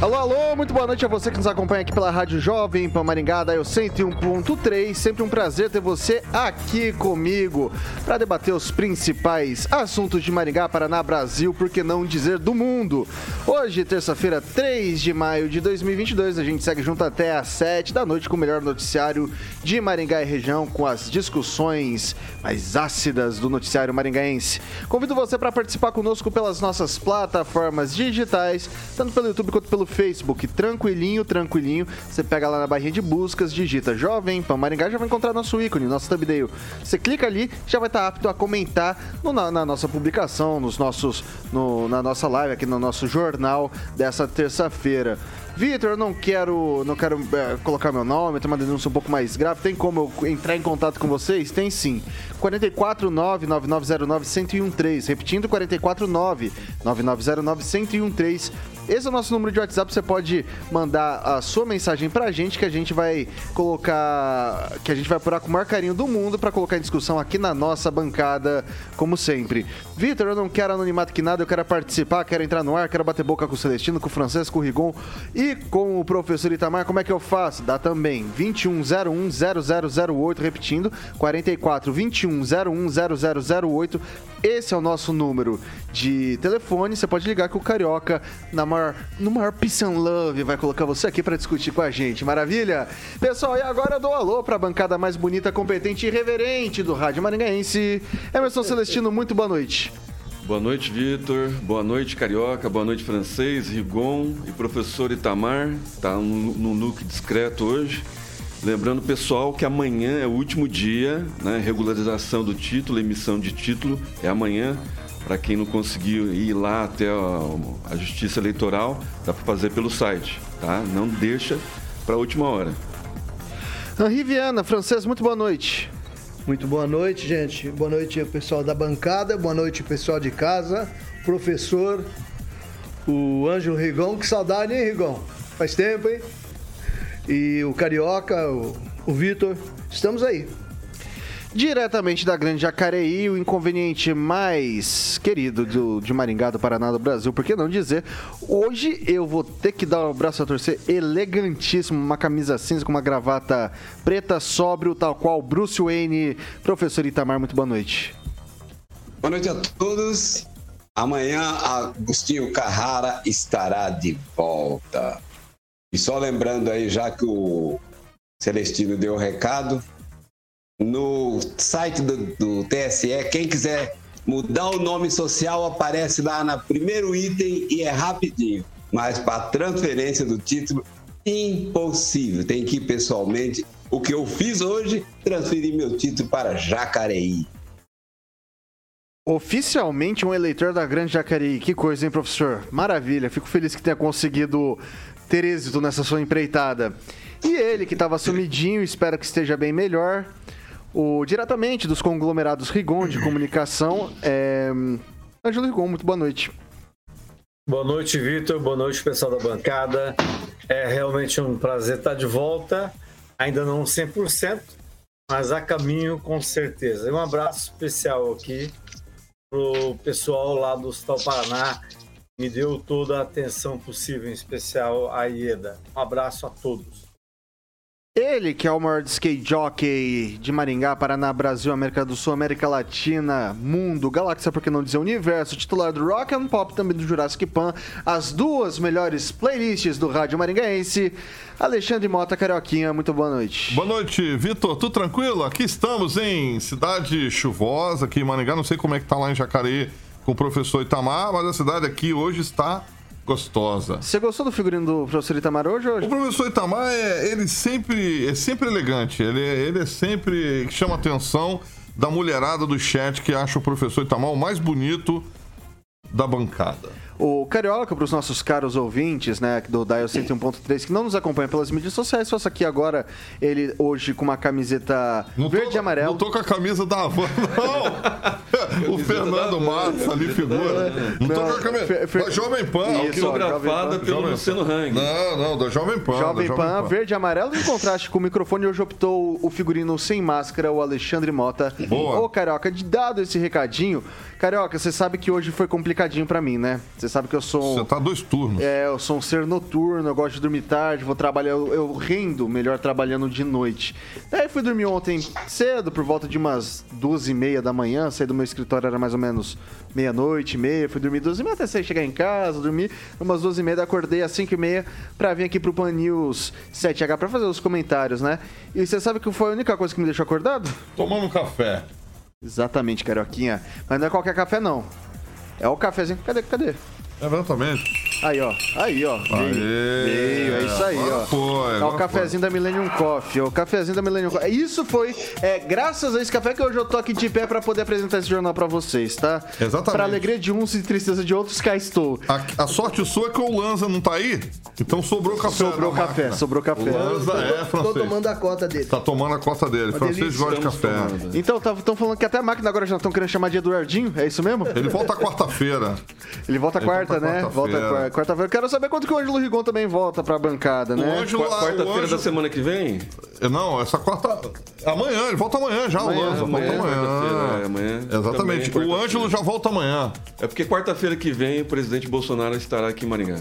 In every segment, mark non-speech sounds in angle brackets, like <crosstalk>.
Alô, alô, muito boa noite a você que nos acompanha aqui pela Rádio Jovem Pan Maringá, da 101.3. Sempre um prazer ter você aqui comigo para debater os principais assuntos de Maringá, Paraná, Brasil, por que não dizer do mundo. Hoje, terça-feira, 3 de maio de 2022, a gente segue junto até às 7 da noite com o melhor noticiário de Maringá e região, com as discussões mais ácidas do noticiário maringaense. Convido você para participar conosco pelas nossas plataformas digitais, tanto pelo YouTube quanto pelo Facebook, tranquilinho, tranquilinho. Você pega lá na barrinha de buscas, digita Jovem Pan Maringá, já vai encontrar nosso ícone, nosso thumbnail. Você clica ali, já vai estar apto a comentar no, na, na, nossa publicação, nos nossos, no, na nossa live, aqui no nosso jornal dessa terça-feira. Vitor, eu não quero, não quero é, colocar meu nome, ter uma denúncia um pouco mais grave. Tem como eu entrar em contato com vocês? Tem sim. 449-9909-1013. Repetindo, 449-9909-1013. Esse é o nosso número de WhatsApp. Você pode mandar a sua mensagem pra gente que a gente vai colocar. Que a gente vai apurar com o maior carinho do mundo para colocar em discussão aqui na nossa bancada, como sempre. Vitor, eu não quero anonimato que nada, eu quero participar, quero entrar no ar, quero bater boca com o Celestino, com o Francesco, com o Rigon e com o professor Itamar. Como é que eu faço? Dá também 21010008, repetindo, 44 21010008. Esse é o nosso número de telefone. Você pode ligar que o Carioca, na maior, no maior Peace and Love, vai colocar você aqui para discutir com a gente. Maravilha? Pessoal, e agora eu dou alô para a bancada mais bonita, competente e reverente do Rádio Maringaense. Emerson Celestino, muito boa noite. Boa noite, Vitor. Boa noite, Carioca. Boa noite, Francês, Rigon e professor Itamar. Está num look discreto hoje. Lembrando, pessoal, que amanhã é o último dia, né? Regularização do título, emissão de título é amanhã. Para quem não conseguiu ir lá até a, a Justiça Eleitoral, dá para fazer pelo site, tá? Não deixa para a última hora. Riviana, francês, muito boa noite. Muito boa noite, gente. Boa noite, pessoal da bancada. Boa noite, pessoal de casa. Professor, o Ângelo Rigon. Que saudade, hein, Rigon? Faz tempo, hein? E o Carioca, o, o Vitor. Estamos aí. Diretamente da Grande Jacareí, o inconveniente mais querido do, de Maringá, do Paraná, do Brasil, por que não dizer? Hoje eu vou ter que dar o um braço a torcer elegantíssimo, uma camisa cinza com uma gravata preta, sóbrio, tal qual Bruce Wayne. Professor Itamar, muito boa noite. Boa noite a todos. Amanhã Agostinho Carrara estará de volta. E só lembrando aí, já que o Celestino deu o recado, no site do, do TSE, quem quiser mudar o nome social aparece lá no primeiro item e é rapidinho. Mas para transferência do título, impossível. Tem que ir pessoalmente. O que eu fiz hoje, transferir meu título para Jacareí. Oficialmente um eleitor da Grande Jacareí. Que coisa, hein, professor? Maravilha. Fico feliz que tenha conseguido ter êxito nessa sua empreitada. E ele, que estava sumidinho, espero que esteja bem melhor. O, diretamente dos conglomerados Rigon de comunicação, é... Ângelo Rigon, muito boa noite. Boa noite, Vitor. Boa noite, pessoal da bancada. É realmente um prazer estar de volta. Ainda não 100%, mas a caminho com certeza. E um abraço especial aqui pro pessoal lá do Hospital Paraná. Me deu toda a atenção possível, em especial a Ieda. Um abraço a todos. Ele, que é o maior skate jockey de Maringá, Paraná, Brasil, América do Sul, América Latina, mundo, galáxia, por que não dizer universo, titular do Rock and Pop, também do Jurassic Pan, as duas melhores playlists do rádio maringaense, Alexandre Mota Carioquinha, muito boa noite. Boa noite, Vitor, tudo tranquilo? Aqui estamos em cidade chuvosa, aqui em Maringá, não sei como é que tá lá em Jacareí com o professor Itamar, mas a cidade aqui hoje está gostosa. Você gostou do figurino do professor Itamar hoje? hoje? O professor Itamar, é, ele sempre é sempre elegante, ele, é, ele é sempre chama atenção da mulherada do chat que acha o professor Itamar o mais bonito da bancada. O Carioca, para os nossos caros ouvintes, né, do Dial 101.3, que não nos acompanha pelas mídias sociais, faça aqui agora ele hoje com uma camiseta Não verde tô, e amarelo. Não tô com a camisa da Havan, não. <laughs> o Fernando Matos ali figura. Não, tô Não, com a camisa. Da Jovem Pan. Autografada Jovem pelo Jovem Luciano Hang. Não, não, da Jovem Pan. Jovem da Pan, verde e amarelo, em contraste com o microfone, hoje optou o figurino sem máscara, o Alexandre Mota. Boa. Ô, Carioca, de dado esse recadinho, Carioca, você sabe que hoje foi complicadinho pra mim, né? Você sabe que eu sou... Você tá dois turnos. É, eu sou um ser noturno, eu gosto de dormir tarde, vou trabalhar, eu, eu rendo melhor trabalhando de noite. Daí fui dormir ontem cedo, por volta de umas duas e meia da manhã, saí do meu escritório, era mais ou menos meia-noite, meia, fui dormir duas e meia até sair chegar em casa, dormi umas duas e meia, acordei às cinco e meia pra vir aqui pro Pan News 7H pra fazer os comentários, né? E você sabe que foi a única coisa que me deixou acordado? Tomando um café. Exatamente, Carioquinha. Mas não é qualquer café, não. É o cafezinho. Cadê? Cadê? Exatamente. Aí, ó. Aí, ó. Veio. É isso aí, ó. foi, é agora o cafezinho da Millennium Coffee, o cafezinho da Millennium Coffee. Isso foi, é, graças a esse café que hoje eu tô aqui de pé pra poder apresentar esse jornal pra vocês, tá? Exatamente. Pra alegria de uns e tristeza de outros, cá estou. A, a sorte sua é que o Lanza não tá aí, então sobrou café. Sobrou café, máquina. sobrou café. O Lanza é Tô francês. tomando a cota dele. Tá tomando a cota dele. francês delícia, gosta de café. Então, estão falando que até a máquina agora já estão querendo chamar de Eduardinho, é isso mesmo? Ele volta quarta-feira. Ele volta Ele quarta, volta né? quarta-feira. Volta qua- quarta-feira. Eu Quero saber quando que o Ângelo Rigon também volta pra bancada, O né? Ângelo, Qua- o Quarta-feira Ângelo- da semana que vem? Não, essa quarta. Amanhã, ele volta amanhã já, Amanhã, o Lanza. Volta amanhã, quarta-feira, é, amanhã. amanhã. Exatamente. Também, o quarta-feira. Ângelo já volta amanhã. É porque quarta-feira que vem o presidente Bolsonaro estará aqui em Maringá.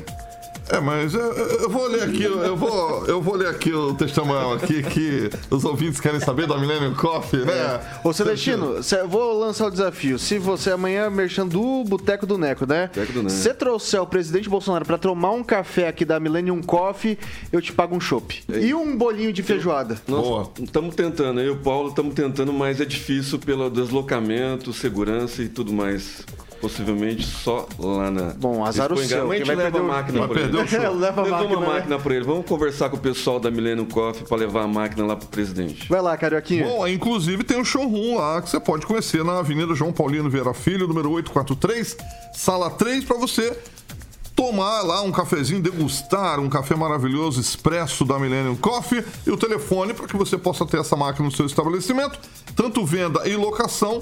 É, mas eu, eu vou ler aqui, eu vou, eu vou ler aqui o testemunho aqui que os ouvintes querem saber da Millennium Coffee, né? Ô Celestino, cê- eu vou lançar o desafio. Se você amanhã merchan do Boteco do Neco, né? Boteco do Neco. Se trouxer o presidente Bolsonaro pra tomar um café aqui da Millennium Coffee, eu te pago um chopp. E um bolinho de feijoada. Boa. Estamos tentando, eu e o Paulo estamos tentando, mas é difícil pelo deslocamento, segurança e tudo mais. Possivelmente só lá na. Bom, azar o seu, quem a vai gente leva a perder o- máquina vai para o show. <laughs> Leva máquina, uma né? máquina para ele. Vamos conversar com o pessoal da Millennium Coffee para levar a máquina lá pro presidente. Vai lá, Carioquinha. Bom, inclusive tem um showroom lá que você pode conhecer na Avenida João Paulino Vieira Filho, número 843, sala 3, para você tomar lá um cafezinho, degustar um café maravilhoso expresso da Millennium Coffee e o telefone para que você possa ter essa máquina no seu estabelecimento, tanto venda e locação,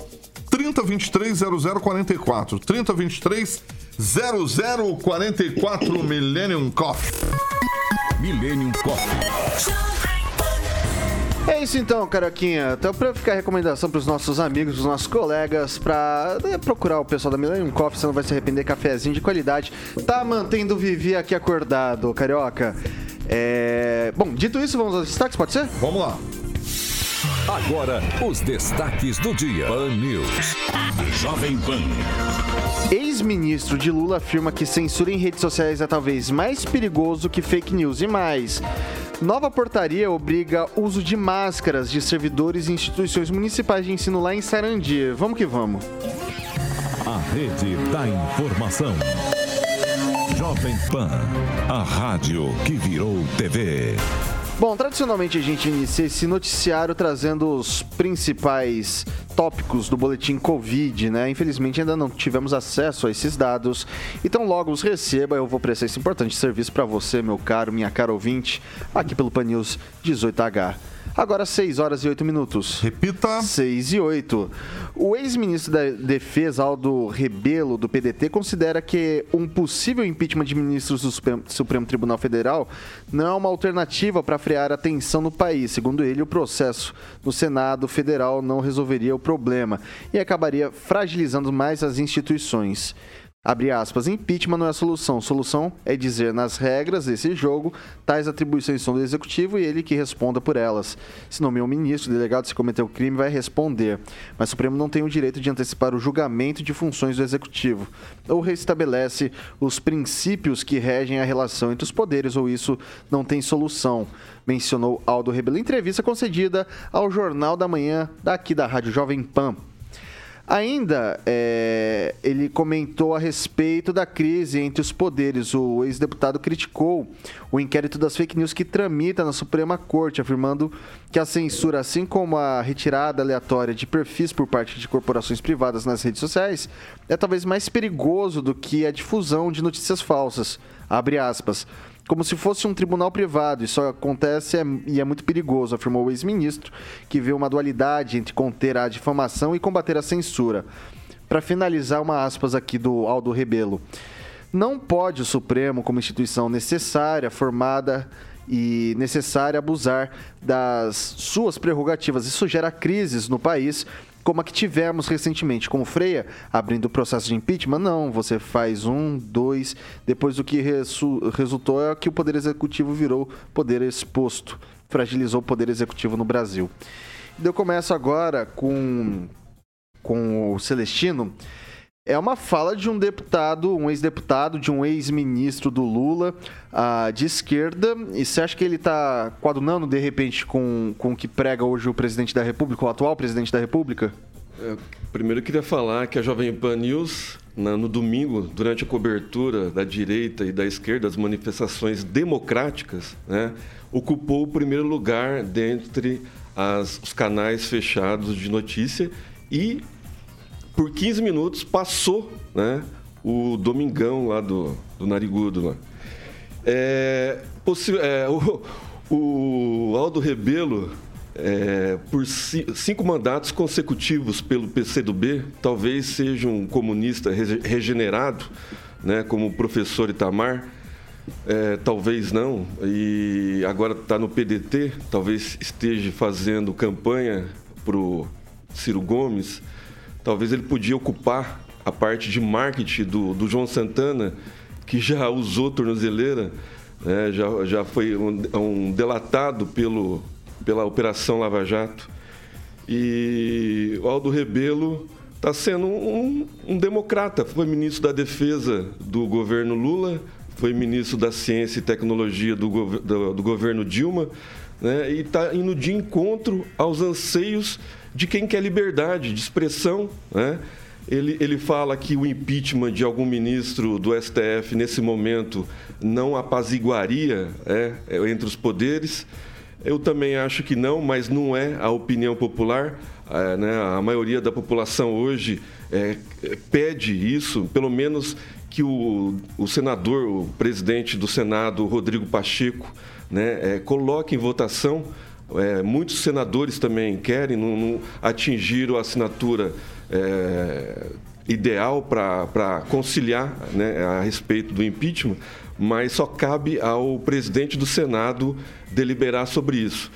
3023 0044. 3023 0044 Millennium Coffee. Millennium Coffee. É isso então, Carioquinha. Então, pra ficar a recomendação pros nossos amigos, pros nossos colegas, pra né, procurar o pessoal da Millennium Coffee, você não vai se arrepender, cafezinho de qualidade. Tá mantendo o Vivi aqui acordado, Carioca. É... Bom, dito isso, vamos aos destaques, pode ser? Vamos lá. Agora, os destaques do dia. Pan News. Jovem Pan. Ex-ministro de Lula afirma que censura em redes sociais é talvez mais perigoso que fake news e mais. Nova portaria obriga uso de máscaras de servidores e instituições municipais de ensino lá em Sarandi. Vamos que vamos. A rede da informação. Jovem Pan. A rádio que virou TV. Bom, tradicionalmente a gente inicia esse noticiário trazendo os principais tópicos do boletim Covid, né? Infelizmente ainda não tivemos acesso a esses dados. Então logo os receba, eu vou prestar esse importante serviço para você, meu caro, minha cara ouvinte, aqui pelo Pan News 18H. Agora 6 horas e 8 minutos. Repita. 6 e 8. O ex-ministro da Defesa, Aldo Rebelo, do PDT, considera que um possível impeachment de ministros do Supremo, Supremo Tribunal Federal não é uma alternativa para frear a tensão no país. Segundo ele, o processo no Senado Federal não resolveria o problema e acabaria fragilizando mais as instituições. Abre aspas, impeachment não é solução. Solução é dizer nas regras desse jogo, tais atribuições são do executivo e ele que responda por elas. Se nomeou um ministro, o delegado se cometeu crime vai responder. Mas o Supremo não tem o direito de antecipar o julgamento de funções do executivo. Ou restabelece os princípios que regem a relação entre os poderes, ou isso não tem solução. Mencionou Aldo Rebelo em entrevista concedida ao Jornal da Manhã daqui da Rádio Jovem Pan. Ainda, é, ele comentou a respeito da crise entre os poderes. O ex-deputado criticou o inquérito das fake news que tramita na Suprema Corte, afirmando que a censura, assim como a retirada aleatória de perfis por parte de corporações privadas nas redes sociais, é talvez mais perigoso do que a difusão de notícias falsas. Abre aspas como se fosse um tribunal privado. Isso acontece e é muito perigoso, afirmou o ex-ministro, que vê uma dualidade entre conter a difamação e combater a censura. Para finalizar, uma aspas aqui do Aldo Rebelo. Não pode o Supremo, como instituição necessária, formada e necessária, abusar das suas prerrogativas. Isso gera crises no país como a que tivemos recentemente com o Freia, abrindo o processo de impeachment. Não, você faz um, dois, depois o que resu resultou é que o Poder Executivo virou poder exposto, fragilizou o Poder Executivo no Brasil. Eu começo agora com, com o Celestino. É uma fala de um deputado, um ex-deputado, de um ex-ministro do Lula, uh, de esquerda. E você acha que ele está coadunando, de repente, com, com o que prega hoje o presidente da República, o atual presidente da República? É, primeiro eu queria falar que a Jovem Pan News, na, no domingo, durante a cobertura da direita e da esquerda, das manifestações democráticas, né, ocupou o primeiro lugar dentre as, os canais fechados de notícia e por 15 minutos passou né, o Domingão lá do, do Narigudo. Lá. É, é, <laughs> o, o Aldo Rebelo, é, por cinco mandatos consecutivos pelo PCdoB, talvez seja um comunista regenerado, né, como o professor Itamar, é, talvez não, e agora está no PDT, talvez esteja fazendo campanha para o Ciro Gomes talvez ele podia ocupar a parte de marketing do, do João Santana, que já <laughs> usou tornozeleira, né, já, já foi um, um, delatado pelo, pela Operação Lava Jato. E o Aldo Rebelo está sendo um, um, democrata. Foi ministro da Defesa do governo Lula, foi ministro da Ciência e Tecnologia do, do, do governo Dilma, né, e está indo de encontro aos anseios de quem quer liberdade de expressão. Né? Ele, ele fala que o impeachment de algum ministro do STF, nesse momento, não apaziguaria é, é, entre os poderes. Eu também acho que não, mas não é a opinião popular. É, né? A maioria da população hoje é, pede isso, pelo menos que o, o senador, o presidente do Senado, Rodrigo Pacheco, né, é, coloque em votação é, muitos senadores também querem, não, não atingiram a assinatura é, ideal para conciliar né, a respeito do impeachment, mas só cabe ao presidente do Senado deliberar sobre isso.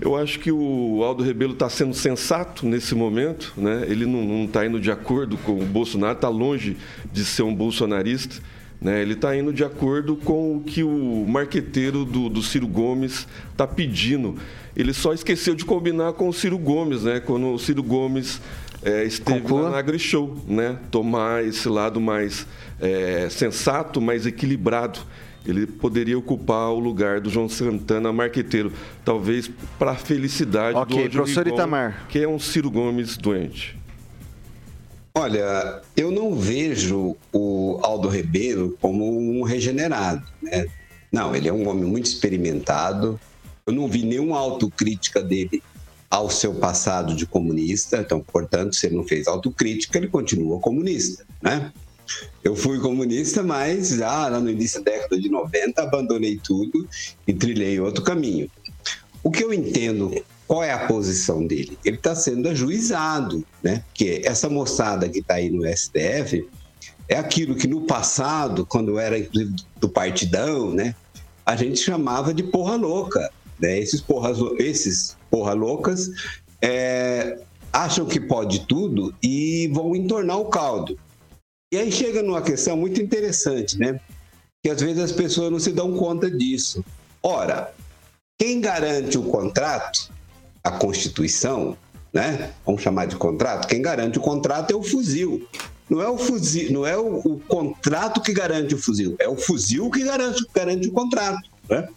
Eu acho que o Aldo Rebelo está sendo sensato nesse momento, né? ele não está indo de acordo com o Bolsonaro, está longe de ser um bolsonarista. Né? Ele está indo de acordo com o que o marqueteiro do, do Ciro Gomes está pedindo. Ele só esqueceu de combinar com o Ciro Gomes, né? quando o Ciro Gomes é, esteve Conclua. na AgriShow, né? tomar esse lado mais é, sensato, mais equilibrado. Ele poderia ocupar o lugar do João Santana marqueteiro, talvez para a felicidade okay, do professor Rigon, Itamar. que é um Ciro Gomes doente. Olha, eu não vejo o Aldo Rebelo como um regenerado, né? Não, ele é um homem muito experimentado. Eu não vi nenhuma autocrítica dele ao seu passado de comunista, então, portanto, se ele não fez autocrítica, ele continua comunista, né? Eu fui comunista, mas já lá no início da década de 90 abandonei tudo e trilhei outro caminho. O que eu entendo qual é a posição dele? Ele está sendo ajuizado, né? Que essa moçada que está aí no STF é aquilo que no passado, quando era inclusive do partidão, né? A gente chamava de porra louca, né? Esses porra, esses porra loucas é, acham que pode tudo e vão entornar o caldo. E aí chega numa questão muito interessante, né? Que às vezes as pessoas não se dão conta disso. Ora, quem garante o contrato, a Constituição, né? Vamos chamar de contrato. Quem garante o contrato é o fuzil. Não é o fuzil, não é o, o contrato que garante o fuzil, é o fuzil que garante, garante o contrato, né?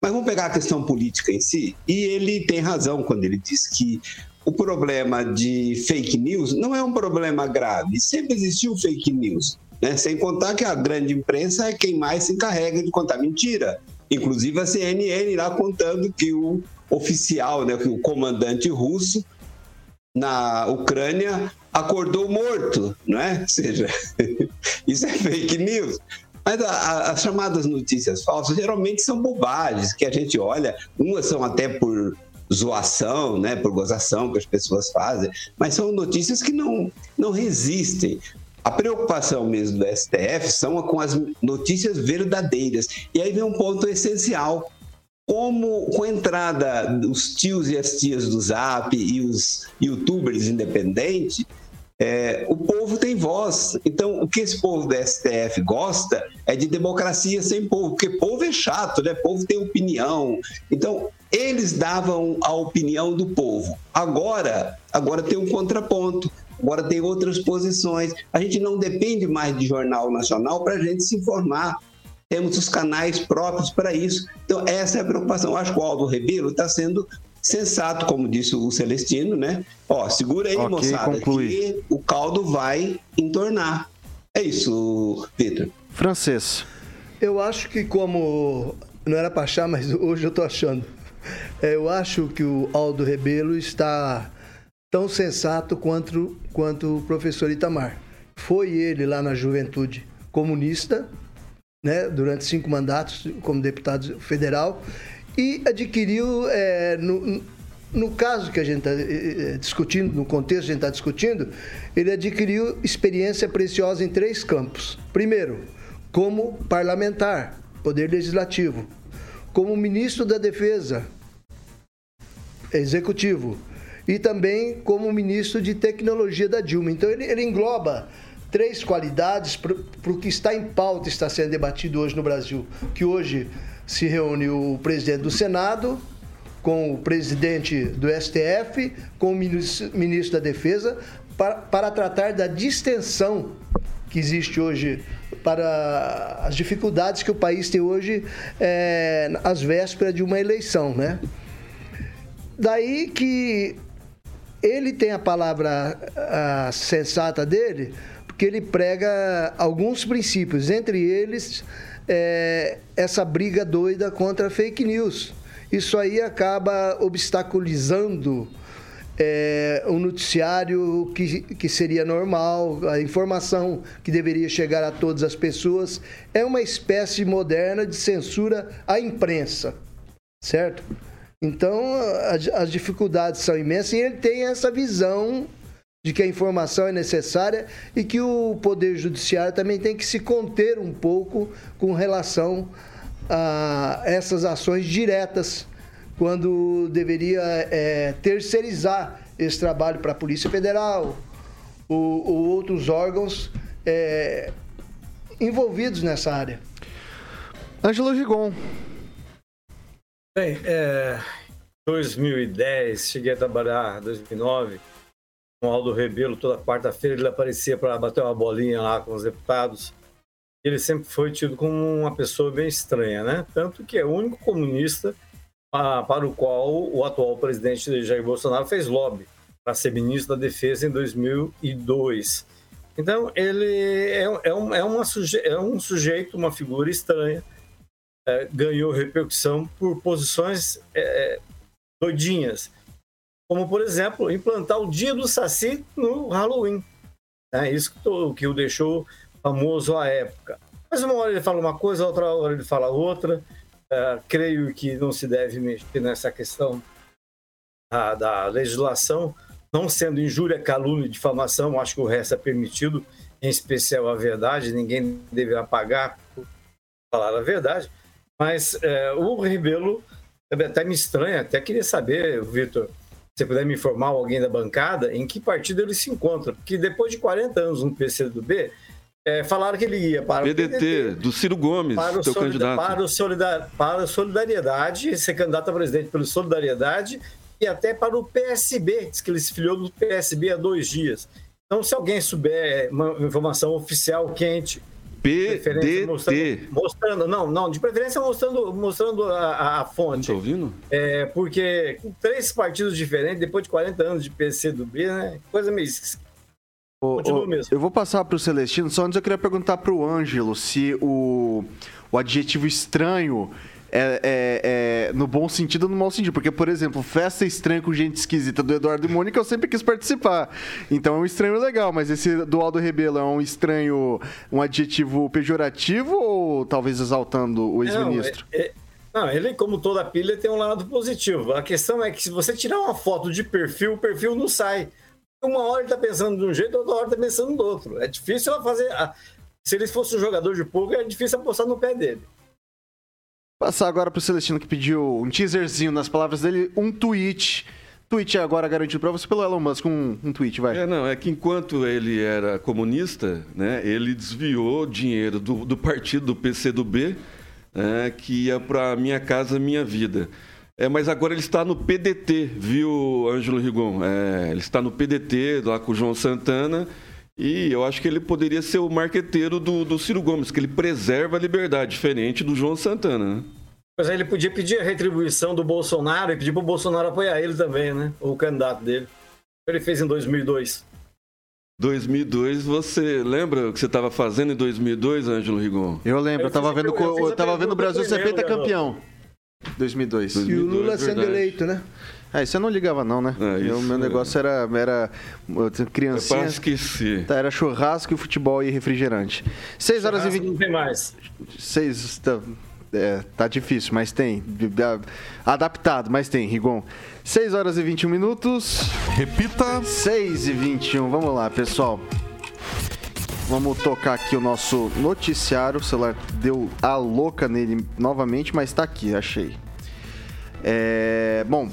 Mas vamos pegar a questão política em si, e ele tem razão quando ele diz que o problema de fake news não é um problema grave, sempre existiu fake news, né? Sem contar que a grande imprensa é quem mais se encarrega de contar mentira. Inclusive a CNN lá contando que o oficial, né, o comandante russo na Ucrânia acordou morto, não é? Ou seja, <laughs> isso é fake news. Mas a, a, as chamadas notícias falsas geralmente são bobagens que a gente olha, umas são até por zoação, né, por gozação que as pessoas fazem, mas são notícias que não, não resistem. A preocupação mesmo do STF são com as notícias verdadeiras. E aí vem um ponto essencial. Como com a entrada dos tios e as tias do Zap e os youtubers independentes, é, o povo tem voz. Então, o que esse povo do STF gosta é de democracia sem povo, porque povo é chato, né? Povo tem opinião. Então, eles davam a opinião do povo. Agora, agora tem um contraponto. Agora tem outras posições. A gente não depende mais de jornal nacional para a gente se informar. Temos os canais próprios para isso. Então, essa é a preocupação. Eu acho que o Aldo Rebelo está sendo sensato, como disse o Celestino, né? Ó, segura aí, okay, moçada, conclui. que o caldo vai entornar. É isso, Vitor. Francês. Eu acho que como não era para achar, mas <laughs> hoje eu estou achando. É, eu acho que o Aldo Rebelo está tão sensato quanto, quanto o professor Itamar. Foi ele lá na juventude comunista, né, durante cinco mandatos como deputado federal, e adquiriu, é, no, no caso que a gente está é, discutindo, no contexto que a gente está discutindo, ele adquiriu experiência preciosa em três campos. Primeiro, como parlamentar, poder legislativo, como ministro da Defesa, executivo, e também como ministro de tecnologia da Dilma. Então ele, ele engloba três qualidades para o que está em pauta, está sendo debatido hoje no Brasil, que hoje se reúne o presidente do Senado, com o presidente do STF, com o ministro da Defesa, para, para tratar da distensão que existe hoje para as dificuldades que o país tem hoje é, às vésperas de uma eleição, né? Daí que ele tem a palavra a sensata dele, porque ele prega alguns princípios, entre eles é, essa briga doida contra fake news. Isso aí acaba obstaculizando é, noticiário que, que seria normal, a informação que deveria chegar a todas as pessoas. É uma espécie moderna de censura à imprensa, certo? Então, as dificuldades são imensas e ele tem essa visão de que a informação é necessária e que o Poder Judiciário também tem que se conter um pouco com relação a essas ações diretas, quando deveria é, terceirizar esse trabalho para a Polícia Federal ou, ou outros órgãos é, envolvidos nessa área. Ângelo Gigon. Bem, é, 2010, cheguei a trabalhar em 2009 com Aldo Rebelo, toda quarta-feira ele aparecia para bater uma bolinha lá com os deputados. Ele sempre foi tido como uma pessoa bem estranha, né? Tanto que é o único comunista para o qual o atual presidente Jair Bolsonaro fez lobby para ser ministro da Defesa em 2002. Então, ele é, é, um, é, uma é um sujeito, uma figura estranha, é, ganhou repercussão por posições é, doidinhas como, por exemplo, implantar o dia do Saci no Halloween. É isso que, o deixou famoso à época. Mas uma hora ele fala uma coisa, outra hora ele fala outra. É, creio que não se deve mexer nessa questão da, da legislação, não sendo injúria, calúnia e difamação, acho que o resto é permitido, em especial a verdade, ninguém deverá pagar por falar a verdade. Mas é, o Rebelo até me estranha, até queria saber, Vitor, você puder me informar alguém da bancada, em que partido ele se encontra. Porque depois de 40 anos no PCdoB, É, falaram que ele ia para o PDT, do Ciro Gomes, para o teu candidato. Para o, solidar, para o Solidariedade, ser candidato a presidente pelo Solidariedade e até para o PSB, diz que ele se filiou do PSB há dois dias. Então, se alguém souber uma informação oficial quente PDT. Mostrando, mostrando, não, não, de preferência mostrando, mostrando a, a fonte. Não ouvindo? É, porque com três partidos diferentes, depois de 40 anos de PC do B, né? Coisa meio. O, mesmo. Eu vou passar para o Celestino, só antes eu queria perguntar para o Ângelo se o, o adjetivo estranho é, é, é, no bom sentido ou no mau sentido. Porque, por exemplo, festa estranha com gente esquisita do Eduardo e Mônica, eu sempre quis participar. Então é um estranho legal, mas esse do Aldo Rebelo é um estranho, um adjetivo pejorativo ou talvez exaltando o ex-ministro? É, é, não, ele, como toda pilha, tem um lado positivo. A questão é que se você tirar uma foto de perfil, o perfil não sai. Uma hora ele está pensando de um jeito, outra hora está pensando do outro. É difícil ela fazer. Se ele fosse um jogador de poker, é difícil apostar no pé dele. Passar agora pro Celestino que pediu um teaserzinho nas palavras dele, um tweet. Tweet é agora garantido para você pelo Elon Musk, um, um tweet, vai. É, não, é que enquanto ele era comunista, né, ele desviou dinheiro do, do partido, do PCdoB, né, que ia para Minha Casa Minha Vida. É, mas agora ele está no PDT, viu, Ângelo Rigon? É, ele está no PDT, lá com o João Santana, e eu acho que ele poderia ser o marqueteiro do, do Ciro Gomes, que ele preserva a liberdade, diferente do João Santana, né? Pois é, ele podia pedir a retribuição do Bolsonaro e pedir para o Bolsonaro apoiar ele também, né? O candidato dele. Ele fez em 2002. 2002, você lembra o que você estava fazendo em 2002, Ângelo Rigon? Eu lembro, eu estava vendo, eu, eu tava vendo o Brasil ser campeão. 2002. 2002. E o Lula sendo eleito, né? Ah, eu não ligava não, né? É, o meu negócio era, era criancinha. Eu esqueci. Tá, era churrasco, e futebol e refrigerante. 6 horas churrasco e 20... Não tem mais. 6... Tá, é, tá difícil, mas tem. Adaptado, mas tem, Rigon. 6 horas e 21 minutos. Repita. 6 e 21. Vamos lá, pessoal. Vamos tocar aqui o nosso noticiário. O celular deu a louca nele novamente, mas tá aqui, achei. É, bom,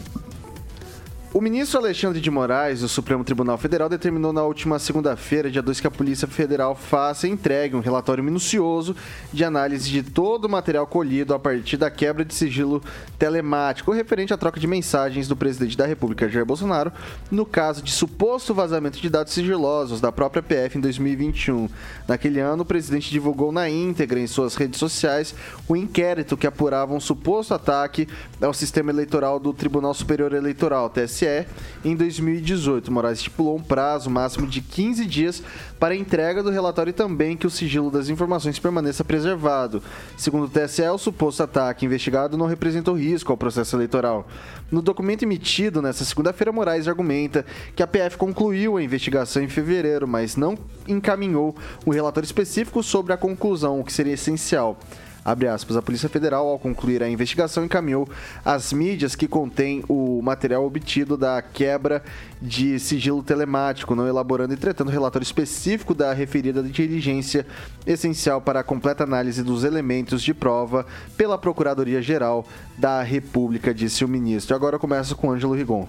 o ministro Alexandre de Moraes, do Supremo Tribunal Federal, determinou na última segunda-feira, dia 2, que a Polícia Federal faça e entregue um relatório minucioso de análise de todo o material colhido a partir da quebra de sigilo telemático referente à troca de mensagens do presidente da República, Jair Bolsonaro, no caso de suposto vazamento de dados sigilosos da própria PF em 2021. Naquele ano, o presidente divulgou na íntegra em suas redes sociais o inquérito que apurava um suposto ataque ao sistema eleitoral do Tribunal Superior Eleitoral, TSE TSE em 2018. Moraes estipulou um prazo máximo de 15 dias para a entrega do relatório e também que o sigilo das informações permaneça preservado. Segundo o TSE, o suposto ataque investigado não representou risco ao processo eleitoral. No documento emitido nesta segunda-feira, Moraes argumenta que a PF concluiu a investigação em fevereiro, mas não encaminhou um relatório específico sobre a conclusão, o que seria essencial. Abre aspas, a Polícia Federal, ao concluir a investigação, encaminhou as mídias que contêm o material obtido da quebra de sigilo telemático, não elaborando, entretanto, relatório específico da referida diligência essencial para a completa análise dos elementos de prova pela Procuradoria-Geral da República, disse o ministro. Agora começa com Ângelo Rigon.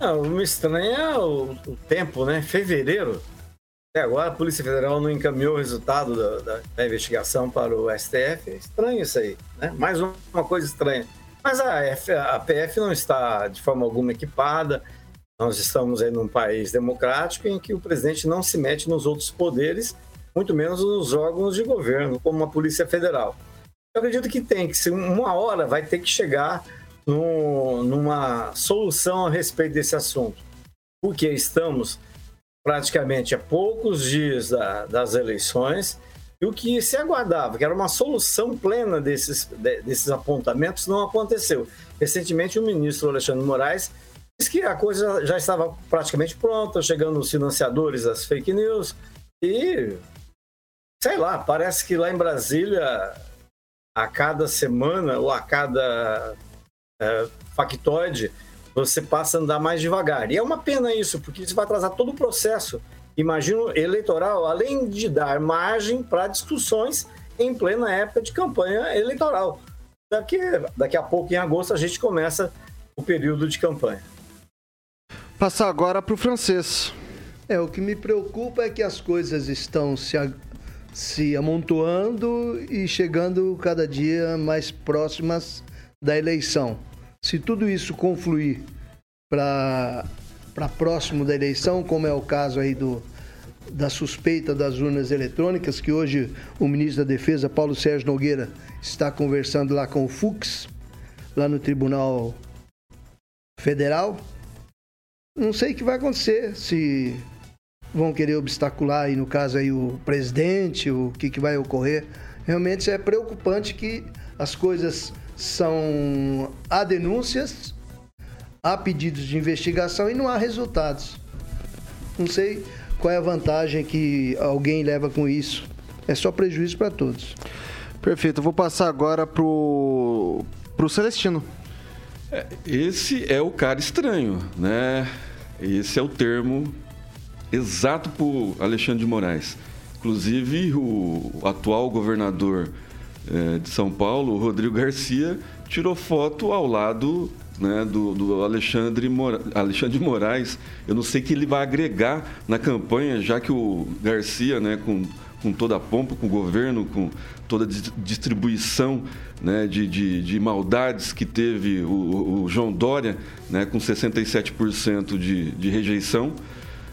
Não, me estranha o, o tempo, né? Fevereiro até agora a Polícia Federal não encaminhou o resultado da, da, da, investigação para o STF. É estranho isso aí, né? Mais uma coisa estranha. Mas a, F, a PF não está de forma alguma equipada. Nós estamos aí num país democrático em que o presidente não se mete nos outros poderes, muito menos nos órgãos de governo, como a Polícia Federal. Eu acredito que tem que ser uma hora vai ter que chegar no, numa solução a respeito desse assunto, porque estamos praticamente a poucos dias da, das eleições, e o que se aguardava, que era uma solução plena desses, desses apontamentos, não aconteceu. Recentemente, o ministro Alexandre Moraes disse que a coisa já estava praticamente pronta, chegando os financiadores das fake news, e sei lá, parece que lá em Brasília, a cada semana ou a cada é, factoide, você passa a andar mais devagar. E é uma pena isso, porque isso vai atrasar todo o processo, imagino, eleitoral, além de dar margem para discussões em plena época de campanha eleitoral. Daqui, daqui a pouco, em agosto, a gente começa o período de campanha. Passar agora para o francês. É, o que me preocupa é que as coisas estão se, se amontoando e chegando cada dia mais próximas da eleição. Se tudo isso confluir para próximo da eleição, como é o caso aí do, da suspeita das urnas eletrônicas, que hoje o ministro da Defesa, Paulo Sérgio Nogueira, está conversando lá com o Fux, lá no Tribunal Federal. Não sei o que vai acontecer, se vão querer obstacular aí, no caso aí, o presidente, o que, que vai ocorrer. Realmente é preocupante que as coisas são há denúncias, há pedidos de investigação e não há resultados. Não sei qual é a vantagem que alguém leva com isso. É só prejuízo para todos. Perfeito. Eu vou passar agora pro pro Celestino. É, esse é o cara estranho, né? Esse é o termo exato para Alexandre de Moraes. Inclusive, o atual governador é, de São Paulo, Rodrigo Garcia, tirou foto ao lado né, do, do Alexandre, Mora, Alexandre Moraes. Eu não sei que ele vai agregar na campanha, já que o Garcia, né, com, com toda a pompa, com o governo, com toda a distribuição né, de, de, de, maldades que teve o, o João Dória, né, com 67% de, de rejeição.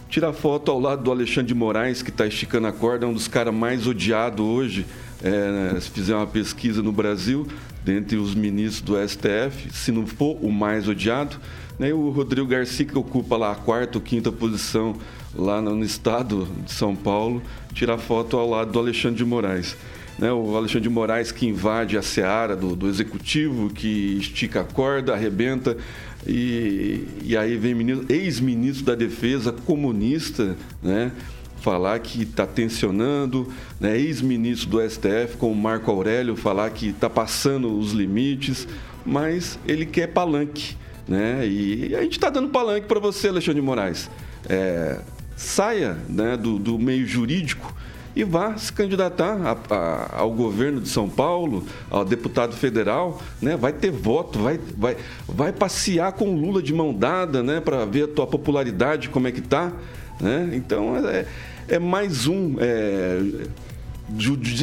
Tira foto ao lado do Alexandre Moraes, que está esticando a corda, é um dos caras mais odiados hoje. É, se fizer uma pesquisa no Brasil, dentre os ministros do STF, se não for o mais odiado, né, o Rodrigo Garcia, que ocupa lá a quarta ou quinta posição lá no estado de São Paulo, tira foto ao lado do Alexandre de Moraes. Né, o Alexandre de Moraes que invade a seara do, do executivo, que estica a corda, arrebenta, e, e aí vem ex-ministro da Defesa comunista, né? Falar que está tensionando, né? ex-ministro do STF, como Marco Aurélio, falar que está passando os limites, mas ele quer palanque. Né? E a gente está dando palanque para você, Alexandre de Moraes. É, saia né, do, do meio jurídico e vá se candidatar a, a, ao governo de São Paulo, ao deputado federal, né? Vai ter voto, vai, vai, vai passear com o Lula de mão dada, né? Para ver a tua popularidade como é que tá, né? Então é, é mais um é,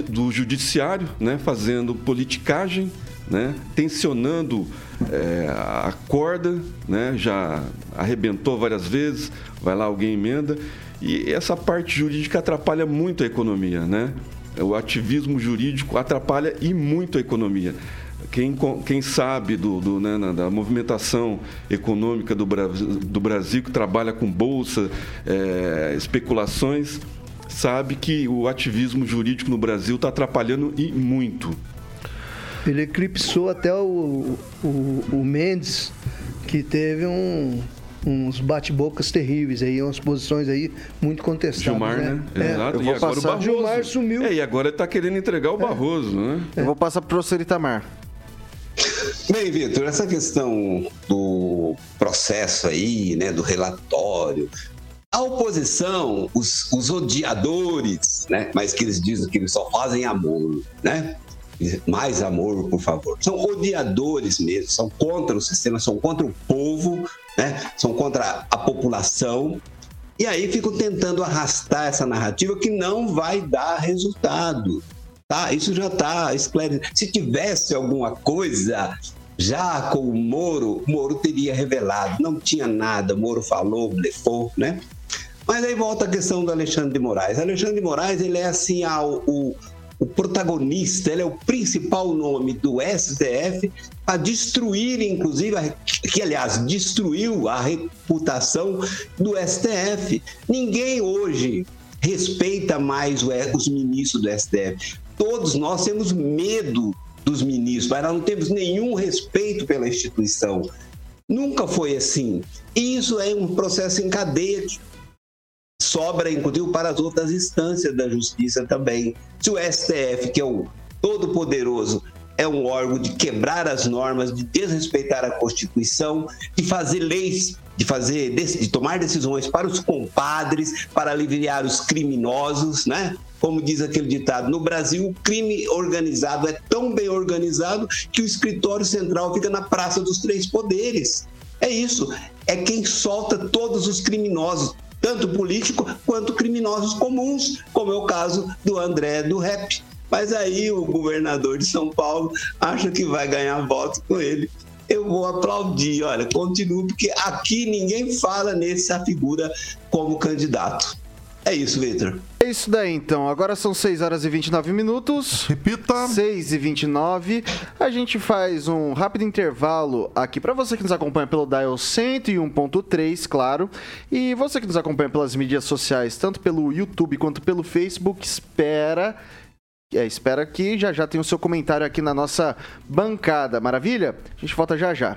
do judiciário, né? Fazendo politicagem, né? Tensionando é, a corda, né? Já arrebentou várias vezes, vai lá alguém emenda e essa parte jurídica atrapalha muito a economia, né? O ativismo jurídico atrapalha e muito a economia. Quem, quem sabe do, do né, da movimentação econômica do, do Brasil, que trabalha com bolsa, é, especulações, sabe que o ativismo jurídico no Brasil está atrapalhando e muito. Ele eclipsou até o, o, o Mendes, que teve um, uns bate-bocas terríveis aí, umas posições aí muito contestadas. Gilmar, né? né? É. Exato. Eu vou e agora passar... o Barroso. Gilmar sumiu. É, e agora ele tá querendo entregar o é. Barroso, né? Eu vou passar pro professor Itamar. Bem, Vitor, essa questão do processo aí, né, do relatório, a oposição, os, os odiadores, né, mas que eles dizem que eles só fazem amor, né? mais amor, por favor. São odiadores mesmo, são contra o sistema, são contra o povo, né? são contra a população. E aí ficam tentando arrastar essa narrativa que não vai dar resultado. Tá? Isso já está esclarecido. Se tivesse alguma coisa já com o Moro, Moro teria revelado. Não tinha nada, Moro falou, blefou, né? Mas aí volta a questão do Alexandre de Moraes. Alexandre de Moraes, ele é assim, o, o protagonista, ele é o principal nome do STF para destruir, inclusive, que aliás destruiu a reputação do STF. Ninguém hoje respeita mais os ministros do STF. Todos nós temos medo dos ministros, mas nós não temos nenhum respeito pela instituição. Nunca foi assim. Isso é um processo em cadeia que sobra, inclusive, para as outras instâncias da justiça também. Se o STF, que é o todo-poderoso, é um órgão de quebrar as normas, de desrespeitar a Constituição, de fazer leis, de fazer, de tomar decisões para os compadres, para aliviar os criminosos, né? Como diz aquele ditado, no Brasil o crime organizado é tão bem organizado que o escritório central fica na Praça dos Três Poderes. É isso, é quem solta todos os criminosos tanto político quanto criminosos comuns, como é o caso do André do Rep. Mas aí o governador de São Paulo acha que vai ganhar voto com ele. Eu vou aplaudir, olha, continuo, porque aqui ninguém fala nessa figura como candidato. É isso, Victor. É isso daí, então. Agora são 6 horas e 29 minutos. Repita. 6 e 29. A gente faz um rápido intervalo aqui para você que nos acompanha pelo Dial 101.3, claro. E você que nos acompanha pelas mídias sociais, tanto pelo YouTube quanto pelo Facebook, espera. É, espera que já já tem o seu comentário aqui na nossa bancada. Maravilha? A gente volta já já.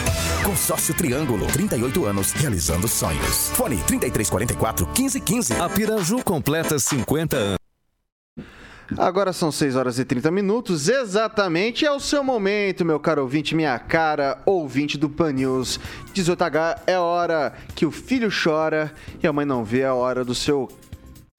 Consórcio Triângulo, 38 anos, realizando sonhos. Fone 3344 1515. A Piraju completa 50 anos. Agora são 6 horas e 30 minutos, exatamente é o seu momento, meu caro ouvinte, minha cara ouvinte do Pan News. 18H é a hora que o filho chora e a mãe não vê, é a hora do seu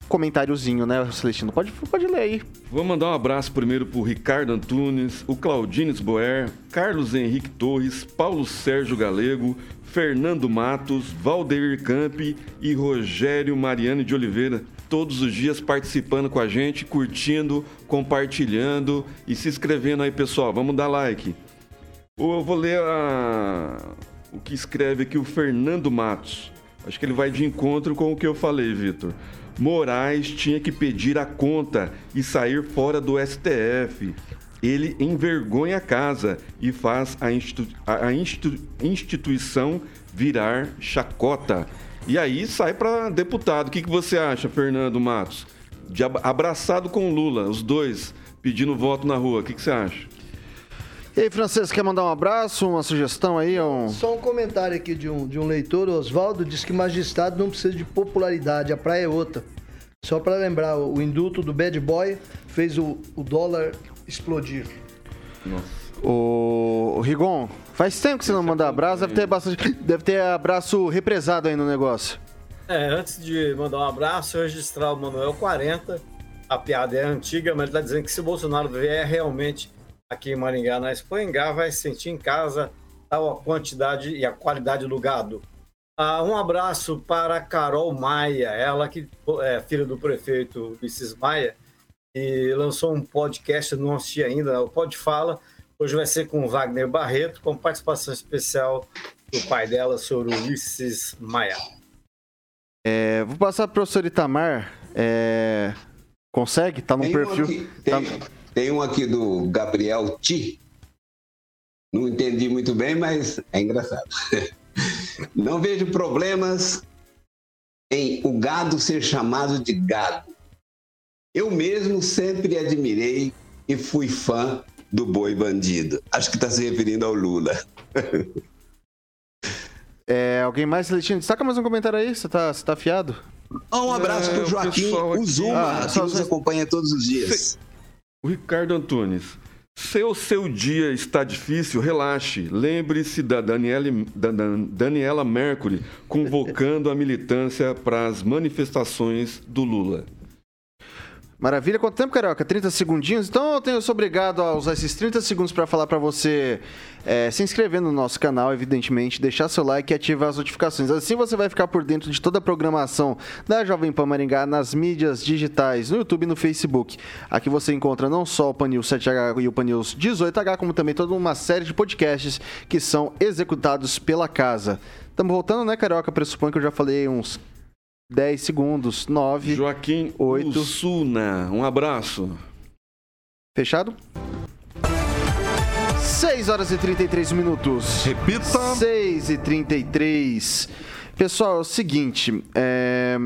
comentáriozinho, né, Celestino? Pode, pode ler aí. Vou mandar um abraço primeiro pro Ricardo Antunes, o Claudines Boer, Carlos Henrique Torres, Paulo Sérgio Galego, Fernando Matos, Valdeir Campi e Rogério Mariano de Oliveira. Todos os dias participando com a gente, curtindo, compartilhando e se inscrevendo aí, pessoal. Vamos dar like. Eu vou ler a... o que escreve aqui o Fernando Matos. Acho que ele vai de encontro com o que eu falei, Vitor. Moraes tinha que pedir a conta e sair fora do STF. Ele envergonha a casa e faz a, institu a institu instituição virar chacota. E aí sai para deputado. O que, que você acha, Fernando Matos? De abraçado com Lula, os dois pedindo voto na rua. O que, que você acha? E aí, Francisco, quer mandar um abraço, uma sugestão aí? Um... Só um comentário aqui de um, de um leitor, Oswaldo, diz que magistrado não precisa de popularidade, a praia é outra. Só para lembrar, o indulto do Bad Boy fez o, o dólar explodir. Nossa. O, o Rigon, faz tempo que você não manda abraço, deve ter, bastante, deve ter abraço represado aí no negócio. É, antes de mandar um abraço, registrar o Manuel 40. A piada é antiga, mas ele está dizendo que se o Bolsonaro vier realmente aqui em Maringá, na Espanha, vai sentir em casa tal a quantidade e a qualidade do gado. Ah, um abraço para Carol Maia, ela que é filha do prefeito Ulisses Maia, e lançou um podcast, não assisti ainda, o Pode Fala. Hoje vai ser com o Wagner Barreto, com participação especial do pai dela, senhor Ulisses Maia. É, vou passar para o professor Itamar. É, consegue? Tá no tem perfil. Um aqui, tem, tá... tem um aqui do Gabriel Ti. Não entendi muito bem, mas é engraçado. <laughs> Não vejo problemas em o gado ser chamado de gado. Eu mesmo sempre admirei e fui fã do boi bandido. Acho que está se referindo ao Lula. <laughs> É, alguém mais, Celestino? Destaca mais um comentário aí, você está você tá afiado? Um abraço é, para o Joaquim Uzuma, ah, que nos acompanha todos os dias. O Ricardo Antunes. Se o seu dia está difícil, relaxe. Lembre-se da da Daniela Mercury convocando a militância para as manifestações do Lula. Maravilha. Quanto tempo, Carioca? 30 segundinhos? Então eu, tenho, eu sou obrigado a usar esses 30 segundos para falar para você é, se inscrever no nosso canal, evidentemente, deixar seu like e ativar as notificações. Assim você vai ficar por dentro de toda a programação da Jovem Pan Maringá nas mídias digitais, no YouTube e no Facebook. Aqui você encontra não só o Panil 7H e o Panil 18H, como também toda uma série de podcasts que são executados pela casa. Estamos voltando, né, Carioca? Pressupõe que eu já falei uns 10 segundos, 9, Joaquim 8. Ussuna, um abraço. Fechado? 6 horas e 33 minutos. Repita. 6 e 33. Pessoal, é o seguinte. É...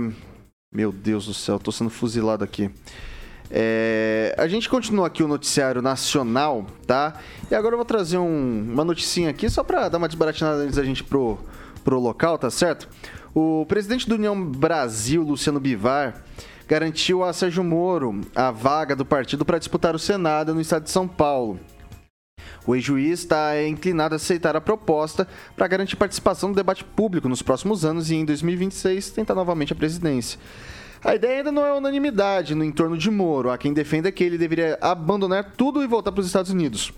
Meu Deus do céu, tô sendo fuzilado aqui. É... A gente continua aqui o noticiário nacional, tá? E agora eu vou trazer um... uma noticinha aqui só pra dar uma desbaratinada antes da gente pro pro local, tá certo? O presidente do União Brasil, Luciano Bivar, garantiu a Sérgio Moro a vaga do partido para disputar o Senado no estado de São Paulo. O ex-juiz está inclinado a aceitar a proposta para garantir participação no debate público nos próximos anos e em 2026 tentar novamente a presidência. A ideia ainda não é unanimidade no entorno de Moro. Há quem defenda que ele deveria abandonar tudo e voltar para os Estados Unidos.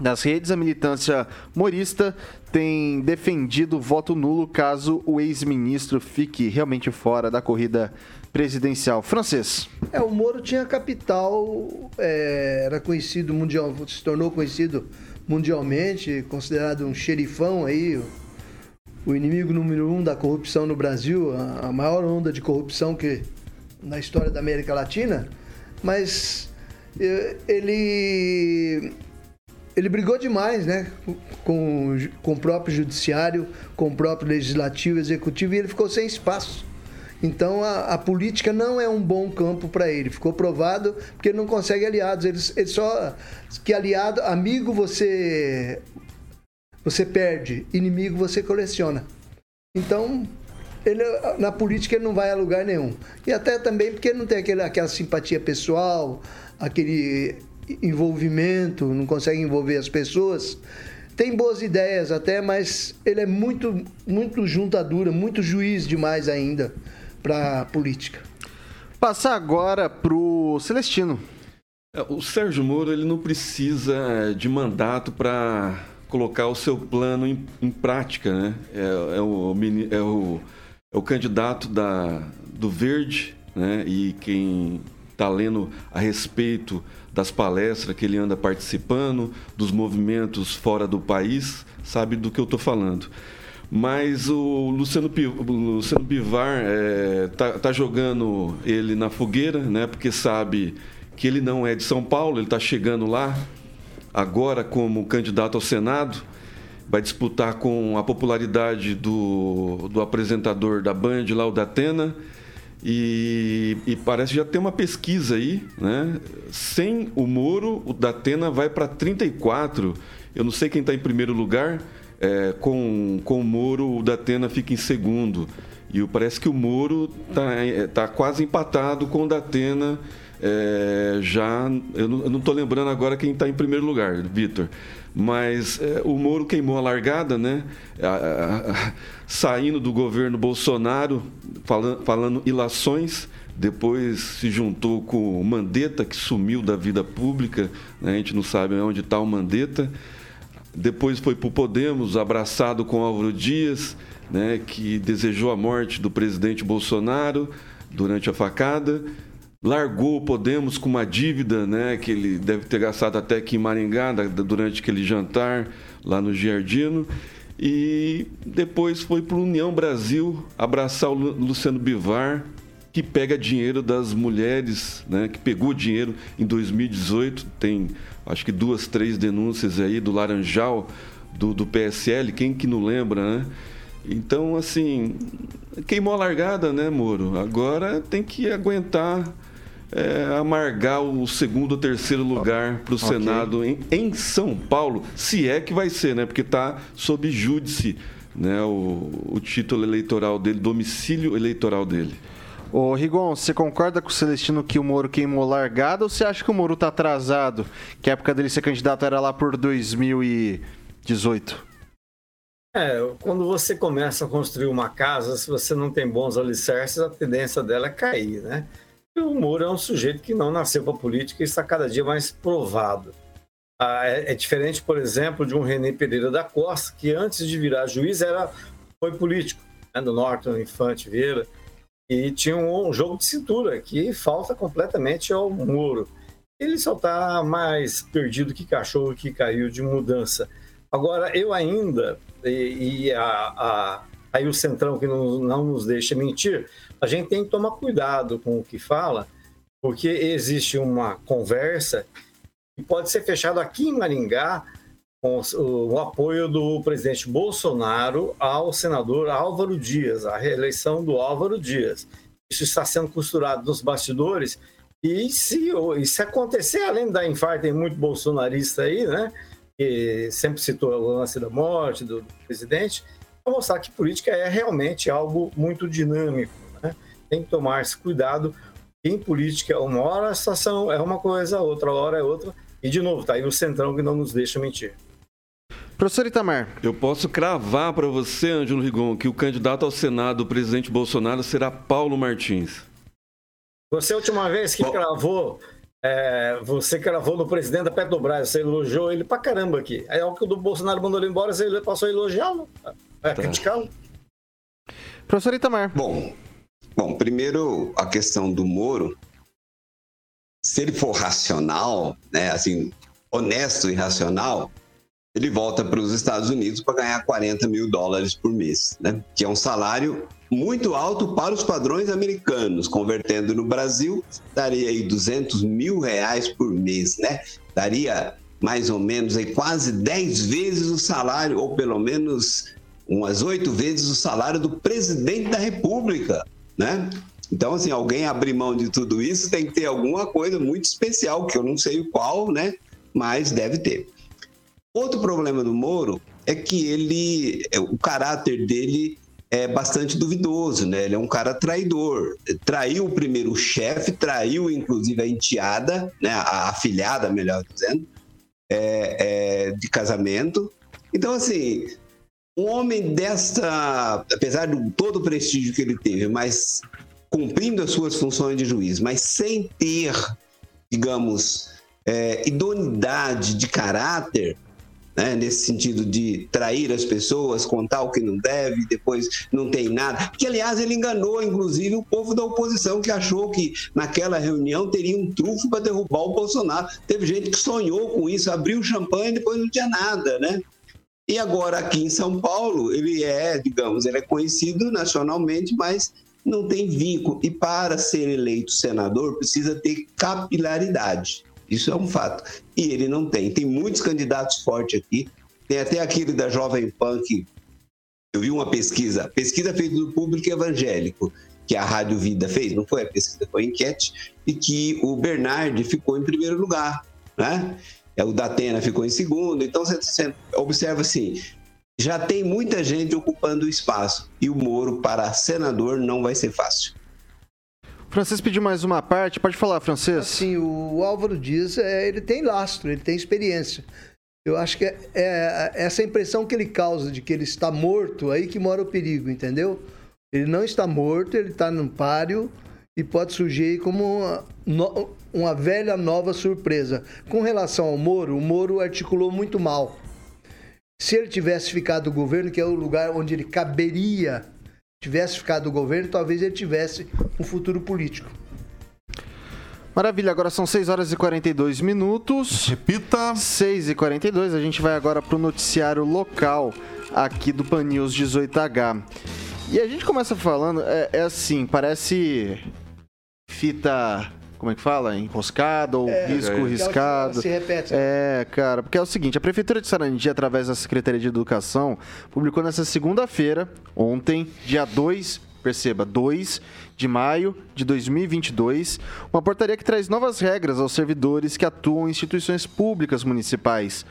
Nas redes, a militância morista tem defendido voto nulo caso o ex-ministro fique realmente fora da corrida presidencial. Francês. É, o Moro tinha capital, é, era conhecido mundial, se tornou conhecido mundialmente, considerado um xerifão aí, o, o inimigo número um da corrupção no Brasil, a, a maior onda de corrupção que na história da América Latina, mas é, ele ele brigou demais, né? Com, com o próprio judiciário, com o próprio legislativo, executivo, e ele ficou sem espaço. Então a, a política não é um bom campo para ele. Ficou provado porque ele não consegue aliados. Ele, ele só que aliado, amigo você você perde, inimigo você coleciona. Então ele, na política ele não vai a lugar nenhum. E até também porque ele não tem aquele, aquela simpatia pessoal, aquele envolvimento, não consegue envolver as pessoas. Tem boas ideias até, mas ele é muito, muito juntadura, muito juiz demais ainda para a política. Passar agora para o Celestino. É, o Sérgio Moro ele não precisa de mandato para colocar o seu plano em, em prática, né? É, é, o, é, o, é o candidato da, do Verde, né? E quem está lendo a respeito das palestras que ele anda participando, dos movimentos fora do país, sabe do que eu estou falando. Mas o Luciano, Luciano Bivar é, tá, tá, jogando ele na fogueira, né? Porque sabe que ele não é de São Paulo, ele está chegando lá agora como candidato ao Senado, vai disputar com a popularidade do, do apresentador da Band, lá o Datena, e, e parece já ter uma pesquisa aí, né? Sem o Moro, o Datena vai para 34. Eu não sei quem está em primeiro lugar, é, com, com o Moro, o Datena fica em segundo. E parece que o Moro está é, tá quase empatado com o Datena. É, já, eu não estou lembrando agora quem está em primeiro lugar, Vitor. Mas é, o Moro queimou a largada, né? A, a, a, saindo do governo Bolsonaro, falando, falando ilações depois se juntou com o Mandetta, que sumiu da vida pública, né? a gente não sabe onde está o Mandetta. Depois foi para o Podemos, abraçado com Álvaro Dias, né, que desejou a morte do presidente Bolsonaro durante a facada. Largou o Podemos com uma dívida né, que ele deve ter gastado até aqui em Maringá, durante aquele jantar lá no Giardino. E depois foi para o União Brasil abraçar o Luciano Bivar, que pega dinheiro das mulheres, né, que pegou dinheiro em 2018. Tem acho que duas, três denúncias aí do Laranjal, do, do PSL, quem que não lembra, né? Então, assim, queimou a largada, né, Moro? Agora tem que aguentar é, amargar o segundo ou terceiro lugar para o okay. Senado em, em, São Paulo, se é que vai ser, né? Porque está sob júdice né, o, o título eleitoral dele, domicílio eleitoral dele. Ô Rigon, você concorda com o Celestino que o Moro queimou largada ou você acha que o Moro tá atrasado? Que a época dele ser candidato era lá por 2018? É, quando você começa a construir uma casa, se você não tem bons alicerces, a tendência dela é cair, né? O Moro é um sujeito que não nasceu para política e está cada dia mais provado. Ah, é, é, diferente, por exemplo, de um René Pereira da Costa, que antes de virar juiz era, foi político, né, do Norton Infante Vieira e tinha um, jogo de cintura que falta completamente ao Moro. Ele só está mais perdido que cachorro que caiu de mudança. Agora, eu ainda, e, e a, a, aí o Centrão que não, não nos deixa mentir, a gente tem que tomar cuidado com o que fala, porque existe uma conversa que pode ser fechada aqui em Maringá com o apoio do presidente Bolsonaro ao senador Álvaro Dias, a reeleição do Álvaro Dias. Isso está sendo costurado nos bastidores e se, e se acontecer, além da infarto, tem muito bolsonarista aí, né? Que sempre citou o lance da morte do, do presidente. para mostrar que política é realmente algo muito dinâmico. Tem que tomar esse cuidado. Em política, uma hora a situação é uma coisa, outra hora é outra. E, de novo, tá aí o centrão que não nos deixa mentir. Professor Itamar. Eu posso cravar para você, Ângelo Rigon, que o candidato ao Senado do presidente Bolsonaro será Paulo Martins. Você, a última vez que cravou, é, você cravou no presidente da Petrobras, você elogiou ele pra caramba aqui. Aí, o que o do Bolsonaro mandou ele embora, você passou a elogiá-lo, a tá. criticá-lo. Professor Itamar. Bom, bom, primeiro a questão do Moro. Se ele for racional, né, assim, honesto e racional, ele volta para os Estados Unidos para ganhar 40 mil dólares por mês, né? que é um salário muito alto para os padrões americanos. Convertendo no Brasil, daria aí 200 mil reais por mês, né? Daria mais ou menos aí quase 10 vezes o salário, ou pelo menos umas oito vezes o salário do presidente da República, né? Então, assim, alguém abrir mão de tudo isso tem que ter alguma coisa muito especial, que eu não sei qual, né? Mas deve ter. Outro problema do Moro é que ele, é, o caráter dele é bastante duvidoso, né? Ele é um cara traidor. Traiu o primeiro chefe, traiu inclusive a enteada, né? A afilhada, melhor dizendo, é, é, de casamento. Então, assim, um homem desta, apesar de todo o prestígio que ele teve, mas cumprindo as suas funções de juiz, mas sem ter, digamos, é, idoneidade de caráter, né? nesse sentido de trair as pessoas, contar o que não deve, depois não tem nada. Que, aliás, ele enganou, inclusive, o povo da oposição, que achou que naquela reunião teria um trufo para derrubar o Bolsonaro. Teve gente que sonhou com isso, abriu champanhe e depois não tinha nada, né? E agora aqui em São Paulo, ele é, digamos, ele é conhecido nacionalmente, mas não tem vínculo. E para ser eleito senador, precisa ter capilaridade. Isso é um fato. E ele não tem. Tem muitos candidatos fortes aqui. Tem até aquele da Jovem Pan que eu vi uma pesquisa, pesquisa feita do público evangélico, que a Rádio Vida fez, não foi a pesquisa, foi a enquete, e que o Bernardi ficou em primeiro lugar, né? É, o Datena ficou em segundo. Então você observa assim, já tem muita gente ocupando o espaço e o Moro para senador não vai ser fácil. Francês pediu mais uma parte. Pode falar, Francês. Sim, o Álvaro Dias, é, ele tem lastro, ele tem experiência. Eu acho que é, é, essa impressão que ele causa de que ele está morto, aí que mora o perigo, entendeu? Ele não está morto, ele está num páreo e pode surgir como uma, no, uma velha nova surpresa. Com relação ao Moro, o Moro articulou muito mal. Se ele tivesse ficado no governo, que é o lugar onde ele caberia tivesse ficado o governo, talvez ele tivesse um futuro político. Maravilha, agora são 6 horas e 42 minutos. Repita. 6 e 42, a gente vai agora para o noticiário local aqui do Pan News 18H. E a gente começa falando, é, é assim, parece fita como é que fala? Enroscado ou é, risco é. riscado. Se repete. Né? É, cara, porque é o seguinte, a Prefeitura de Sarandi, através da Secretaria de Educação, publicou nessa segunda-feira, ontem, dia 2, perceba, 2 de maio de 2022, uma portaria que traz novas regras aos servidores que atuam em instituições públicas municipais.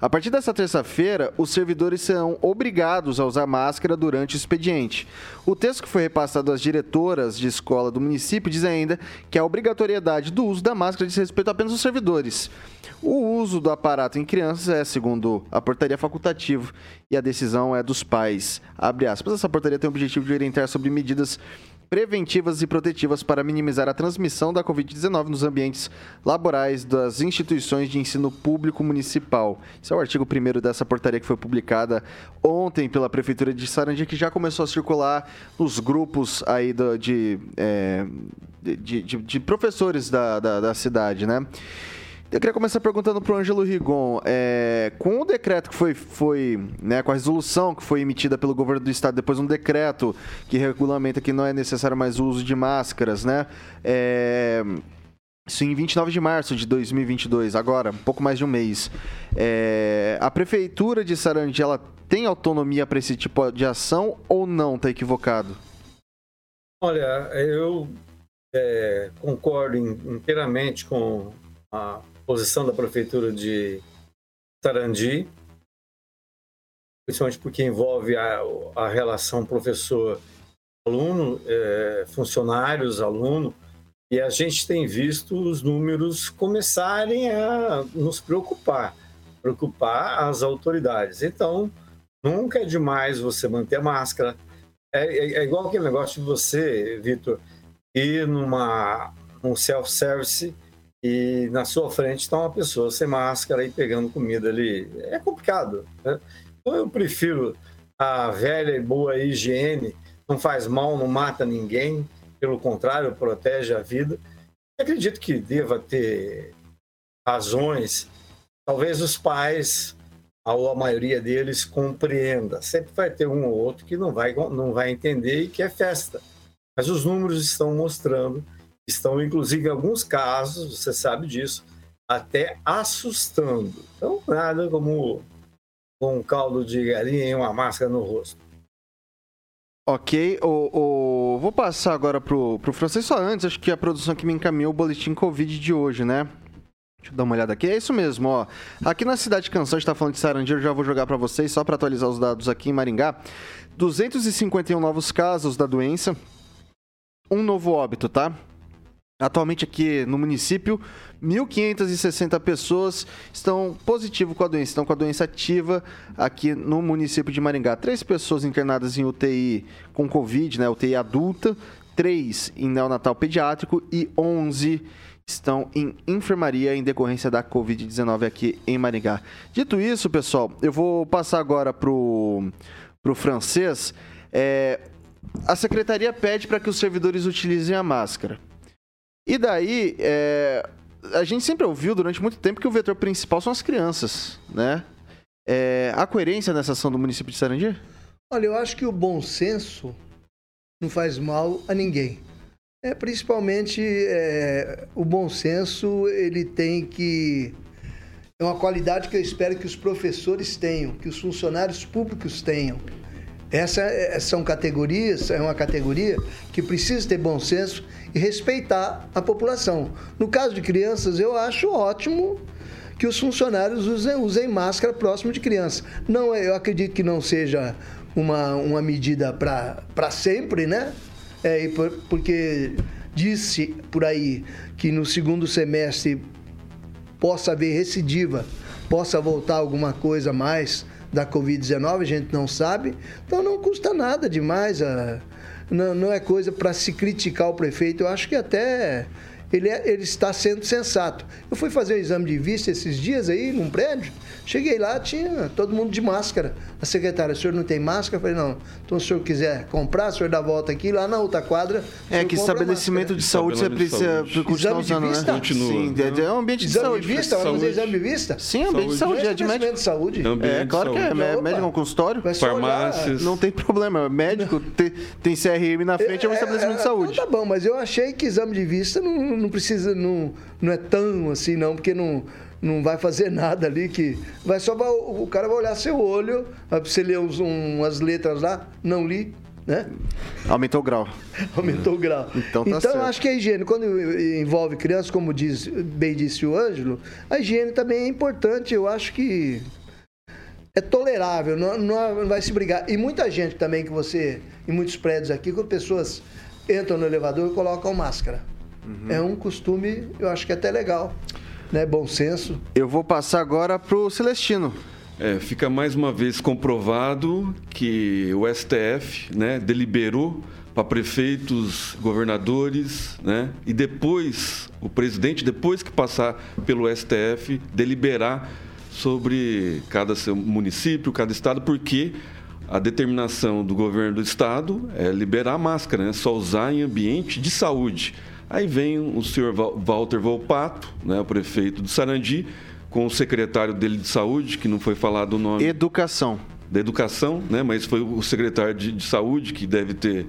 A partir dessa terça-feira, os servidores serão obrigados a usar máscara durante o expediente. O texto que foi repassado às diretoras de escola do município diz ainda que a obrigatoriedade do uso da máscara diz respeito apenas aos servidores. O uso do aparato em crianças é, segundo a portaria, facultativo e a decisão é dos pais. Abre aspas. Essa portaria tem o objetivo de orientar sobre medidas preventivas e protetivas para minimizar a transmissão da Covid-19 nos ambientes laborais das instituições de ensino público municipal. Esse é o artigo 1 dessa portaria que foi publicada ontem pela Prefeitura de Sarandi, que já começou a circular nos grupos aí do, de, é, de, de, de, professores da, da, da cidade, né? Eu queria começar perguntando para o Ângelo Rigon, é, com o decreto que foi, foi né, com a resolução que foi emitida pelo governo do estado, depois um decreto que regulamenta que não é necessário mais o uso de máscaras, né? É, isso em 29 de março de 2022, agora, um pouco mais de um mês. É, a prefeitura de Sarandi, ela tem autonomia para esse tipo de ação ou não? Está equivocado? Olha, eu é, concordo inteiramente com a posição da prefeitura de Sarandi. principalmente porque envolve a, a relação professor-aluno, é, funcionários, aluno, e a gente tem visto os números começarem a nos preocupar, preocupar as autoridades. Então, nunca é demais você manter a máscara. É, é, é igual aquele negócio de você, Vitor, ir numa um self-service e na sua frente está uma pessoa sem máscara e pegando comida ali. É complicado. Né? Então eu prefiro a velha e boa higiene, não faz mal, não mata ninguém, pelo contrário, protege a vida. acredito que deva ter razões. Talvez os pais, ou a maioria deles, compreenda. Sempre vai ter um ou outro que não vai, não vai entender e que é festa. Mas os números estão mostrando, estão inclusive em alguns casos, você sabe disso, até assustando. Então, nada como um caldo de galinha e uma máscara no rosto. Ok, o, o, vou passar agora pro, pro francês só antes, acho que a produção que me encaminhou o boletim Covid de hoje, né? Deixa eu dar uma olhada aqui. É isso mesmo, ó. Aqui na cidade de Canção, a gente tá falando de Sarandeiro, já vou jogar para vocês, só para atualizar os dados aqui em Maringá. 251 novos casos da doença, um novo óbito, tá? Atualmente aqui no município, 1.560 pessoas estão positivo com a doença, estão com a doença ativa aqui no município de Maringá. Três pessoas internadas em UTI com Covid, né, UTI adulta, três em neonatal pediátrico e 11 estão em enfermaria em decorrência da Covid-19 aqui em Maringá. Dito isso, pessoal, eu vou passar agora pro, pro francês. É, a secretaria pede para que os servidores utilizem a máscara. E daí, é, a gente sempre ouviu durante muito tempo que o vetor principal são as crianças, né? É, há coerência nessa ação do município de Sarandi? Olha, eu acho que o bom senso não faz mal a ninguém. É principalmente é, o bom senso ele tem que é uma qualidade que eu espero que os professores tenham, que os funcionários públicos tenham. Essa é, são categorias, é uma categoria que precisa ter bom senso e respeitar a população. No caso de crianças, eu acho ótimo que os funcionários usem, usem máscara próximo de criança. Não, eu acredito que não seja uma, uma medida para sempre, né? É, porque disse por aí que no segundo semestre possa haver recidiva, possa voltar alguma coisa mais da Covid-19, a gente não sabe. Então não custa nada demais. A, não, não é coisa para se criticar o prefeito. Eu acho que até ele, é, ele está sendo sensato. Eu fui fazer o exame de vista esses dias aí, num prédio. Cheguei lá, tinha todo mundo de máscara. A secretária, o senhor não tem máscara? Eu falei, não. Então, se o senhor quiser comprar, o senhor dá a volta aqui, lá na outra quadra. É que estabelecimento de saúde você precisa continuar usando, de vista? né? Continua. Sim, é, é um ambiente de exame saúde. de vista? Vamos fazer exame de vista? Sim, é ambiente de saúde, é de médico. de saúde. É, claro que é. Médico é um consultório. Farmácias. Não tem problema. Médico tem, tem CRM na frente, é um estabelecimento de saúde. Então tá bom, mas eu achei que exame de vista não, não precisa, não, não é tão assim, não, porque não, não vai fazer <laughs> nada ali que. Vai só. vai- o cara vai olhar seu olho, vai você ler uns- umas letras lá, não li, né? Aumentou o grau. <laughs> Aumentou o grau. Então tá certo. acho que a higiene, quando envolve crianças, como diz, bem disse o Ângelo, a higiene também é importante. Eu acho que é tolerável, não, não vai se brigar. E muita gente também que você, em muitos prédios aqui, quando pessoas entram no elevador, colocam máscara. Uhum. É um costume, eu acho que é até legal, né? Bom senso. Eu vou passar agora pro Celestino. É, fica mais uma vez comprovado que o STF né, deliberou para prefeitos, governadores, né, e depois o presidente, depois que passar pelo STF, deliberar sobre cada seu município, cada estado, porque a determinação do governo do estado é liberar a máscara, né, só usar em ambiente de saúde. Aí vem o senhor Walter Volpato, né, o prefeito do Sarandi, com o secretário dele de saúde, que não foi falado o nome Educação. da educação, né? Mas foi o secretário de, de saúde que deve ter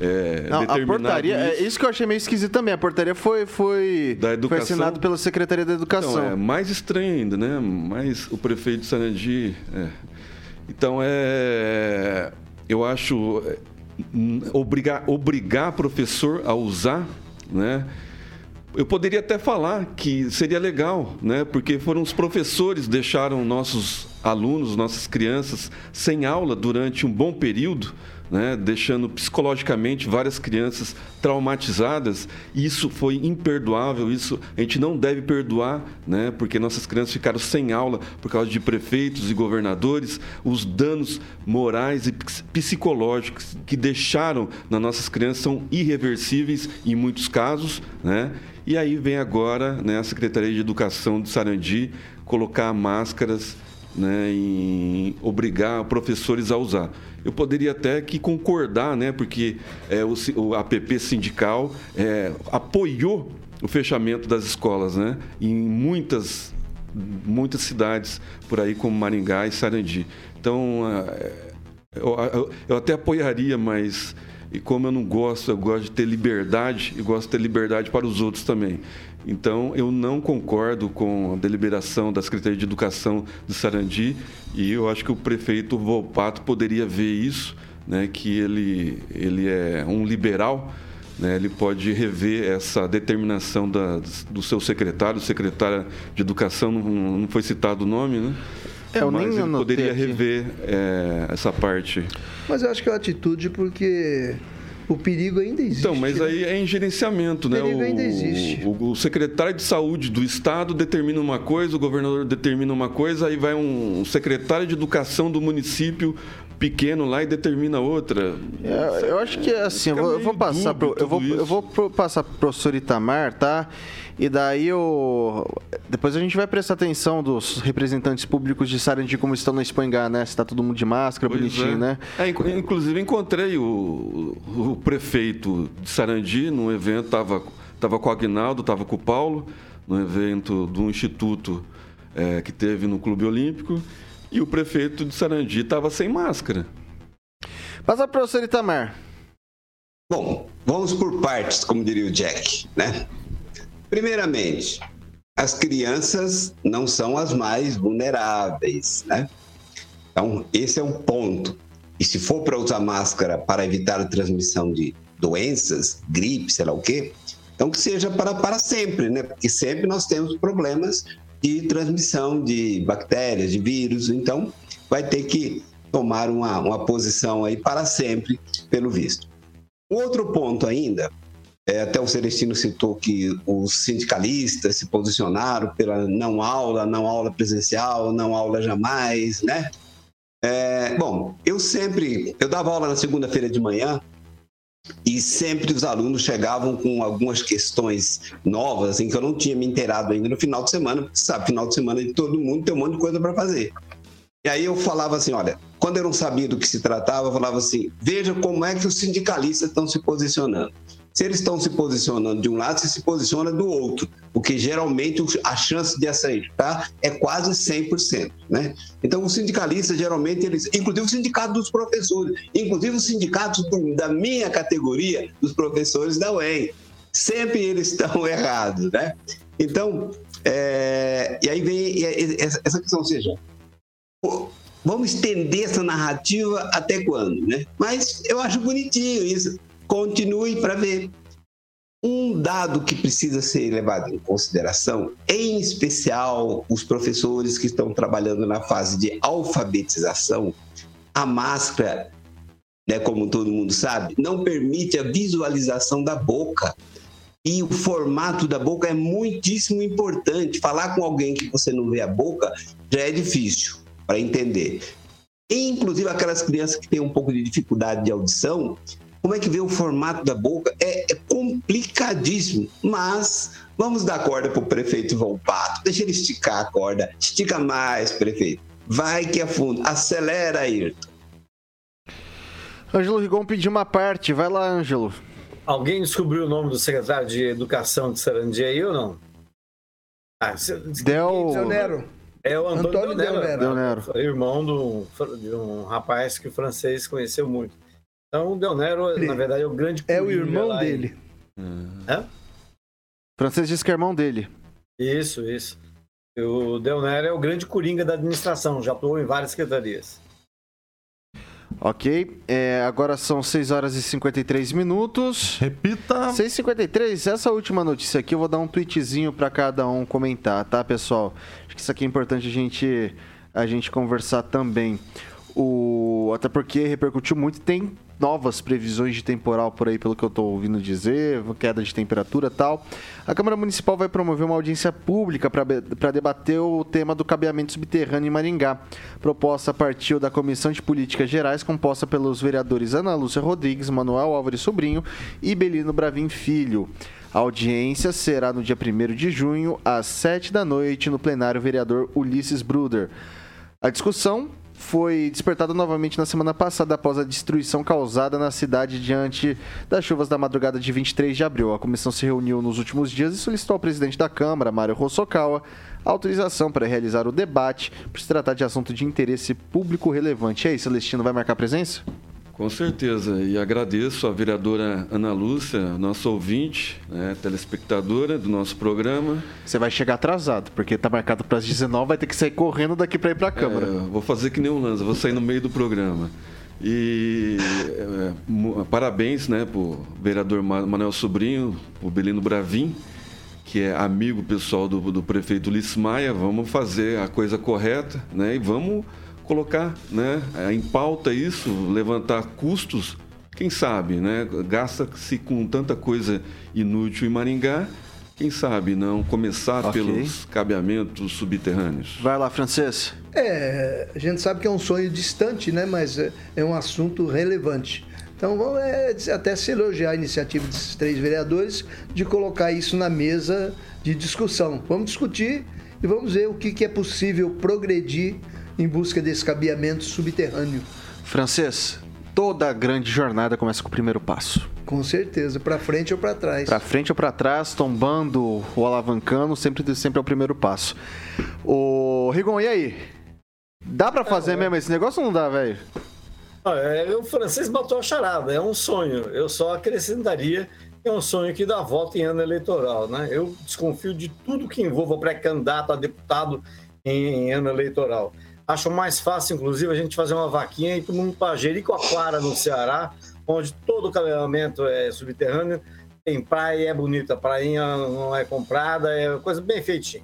é, Não, a portaria, é isso. isso que eu achei meio esquisito também. A portaria foi, foi, Da foi educação. assinado pela Secretaria da Educação. Então, é mais estranho ainda, né? Mas o prefeito de Sarandi... é. Então, é... Eu acho... é, Obrigar, obrigar professor a usar, né? Eu poderia até falar que seria legal, né? Porque foram os professores que deixaram nossos alunos, nossas crianças sem aula durante um bom período, né, deixando psicologicamente várias crianças traumatizadas. Isso foi imperdoável, isso a gente não deve perdoar, né, porque nossas crianças ficaram sem aula por causa de prefeitos e governadores. Os danos morais e psicológicos que deixaram nas nossas crianças são irreversíveis em muitos casos. Né? E aí vem agora né, a Secretaria de Educação de Sarandi colocar máscaras né, em obrigar professores a usar. Eu poderia até que concordar, né, porque é, o, o APP sindical é, apoiou o fechamento das escolas né, em muitas, muitas cidades por aí, como Maringá e Sarandi. Então, é, eu, eu, eu até apoiaria, mas e como eu não gosto, eu gosto de ter liberdade e gosto de ter liberdade para os outros também. Então, eu não concordo com a deliberação da Secretaria de Educação de Sarandi e eu acho que o prefeito Volpato poderia ver isso, né, que ele, ele é um liberal, né, ele pode rever essa determinação da, do seu secretário, secretária de Educação, não, não foi citado o nome, né? É, eu Mas ele poderia aqui. rever é, essa parte. Mas eu acho que é uma atitude porque o perigo ainda existe. Então, mas né? aí é em gerenciamento, o né? O perigo ainda existe. O, o, secretário de saúde do estado determina uma coisa, o governador determina uma coisa, aí vai um secretário de educação do município pequeno lá e determina outra. É, eu acho que é assim, eu vou, eu vou passar pro, eu vou, eu vou passar pro professor Itamar, tá? E daí eu. Depois a gente vai prestar atenção dos representantes públicos de Sarandi como estão na Espanha, né? Se tá todo mundo de máscara, pois bonitinho, é. né? É, inclusive encontrei o, o prefeito de Sarandi num evento, tava, tava com o Agnaldo, tava com o Paulo, no evento do instituto é, que teve no Clube Olímpico, e o prefeito de Sarandi estava sem máscara. Passa para o professor Itamar. Bom, vamos por partes, como diria o Jack, né? Primeiramente, as crianças não são as mais vulneráveis, né? Então, esse é um ponto. E se for para usar máscara para evitar a transmissão de doenças, gripe, sei lá o quê, então que seja para, para sempre, né? Porque sempre nós temos problemas de transmissão de bactérias, de vírus, então vai ter que tomar uma, uma posição aí para sempre, pelo visto. Outro ponto ainda é, até o Celestino citou que os sindicalistas se posicionaram pela não aula, não aula presencial, não aula jamais, né? É, bom, eu sempre, eu dava aula na segunda-feira de manhã e sempre os alunos chegavam com algumas questões novas, assim, que eu não tinha me inteirado ainda no final de semana, porque sabe, final de semana de todo mundo tem um monte de coisa para fazer. E aí eu falava assim, olha, quando eu não sabia do que se tratava, eu falava assim, veja como é que os sindicalistas estão se posicionando. Se eles estão se posicionando de um lado, você se posiciona do outro, porque geralmente a chance de acertar é quase 100%, né? Então, os sindicalistas, geralmente, eles, inclusive o sindicato dos professores, inclusive os sindicatos da minha categoria, dos professores da UEM, sempre eles estão <laughs> errados, né? Então, é, e aí vem essa questão, ou seja, vamos estender essa narrativa até quando, né? Mas eu acho bonitinho isso Continue para ver. Um dado que precisa ser levado em consideração, em especial os professores que estão trabalhando na fase de alfabetização, a máscara, né, como todo mundo sabe, não permite a visualização da boca. E o formato da boca é muitíssimo importante. Falar com alguém que você não vê a boca já é difícil para entender. Inclusive aquelas crianças que têm um pouco de dificuldade de audição, como é que vê o formato da boca? É, é complicadíssimo, mas vamos dar corda para o prefeito Volpato. Deixa ele esticar a corda. Estica mais, prefeito. Vai que é fundo. Acelera, Ayrton. Ângelo Rigon pediu uma parte. Vai lá, Ângelo. Alguém descobriu o nome do secretário de Educação de Sarandi aí ou não? Ah, Del... Del Nero. É o Antônio, Antônio Del Nero. Del Nero. Irmão de um rapaz que o francês conheceu muito. Então o Del Nero, Ele na verdade, é o grande É o irmão dele. É? Francês diz que é irmão dele. Isso, isso. O Del Nero é o grande coringa da administração, já atuou em várias secretarias. Ok, é, agora são 6 horas e 53 minutos. Repita. 6h53, essa última notícia aqui eu vou dar um tweetzinho para cada um comentar, tá, pessoal? Acho que isso aqui é importante a gente a gente conversar também. O, até porque repercutiu muito, tem novas previsões de temporal por aí, pelo que eu estou ouvindo dizer, queda de temperatura tal. A Câmara Municipal vai promover uma audiência pública para debater o tema do cabeamento subterrâneo em Maringá. Proposta partiu da Comissão de Políticas Gerais, composta pelos vereadores Ana Lúcia Rodrigues, Manuel Álvares Sobrinho e Belino Bravin Filho. A audiência será no dia 1 de junho, às 7 da noite, no plenário vereador Ulisses Bruder. A discussão foi despertada novamente na semana passada após a destruição causada na cidade diante das chuvas da madrugada de 23 de abril. A comissão se reuniu nos últimos dias e solicitou ao presidente da Câmara, Mário Rossokawa, autorização para realizar o debate por se tratar de assunto de interesse público relevante. E aí, Celestino, vai marcar presença? Com certeza, e agradeço a vereadora Ana Lúcia, nossa ouvinte, né, telespectadora do nosso programa. Você vai chegar atrasado, porque está marcado para as 19, vai ter que sair correndo daqui para ir para a Câmara. É, vou fazer que nem um Lanza, vou sair no meio do programa. E é, parabéns né, para o vereador Manuel Sobrinho, o Belino Bravin, que é amigo pessoal do, do prefeito Ulisses Maia. Vamos fazer a coisa correta né, e vamos colocar né, em pauta isso, levantar custos, quem sabe, né? Gasta-se com tanta coisa inútil em Maringá, quem sabe não começar okay. pelos cabeamentos subterrâneos. Vai lá, Francês. É, a gente sabe que é um sonho distante, né? Mas é, é um assunto relevante. Então, vamos é, até se elogiar a iniciativa desses três vereadores de colocar isso na mesa de discussão. Vamos discutir e vamos ver o que, que é possível progredir em busca desse cabeamento subterrâneo. Francês, toda grande jornada começa com o primeiro passo. Com certeza, para frente ou para trás. Para frente ou para trás, tombando ou alavancando, sempre, sempre é o primeiro passo. O Rigon, e aí? Dá para fazer é, mesmo esse negócio ou não dá, velho? É, o francês matou a charada, é um sonho. Eu só acrescentaria que é um sonho que dá volta em ano eleitoral, né? Eu desconfio de tudo que envolva pré-candidato a deputado em, em ano eleitoral. Acho mais fácil, inclusive, a gente fazer uma vaquinha e todo mundo para Jericoacoara, no Ceará, onde todo o cabeamento é subterrâneo, tem praia, é bonita, a prainha não é comprada, é coisa bem feitinha.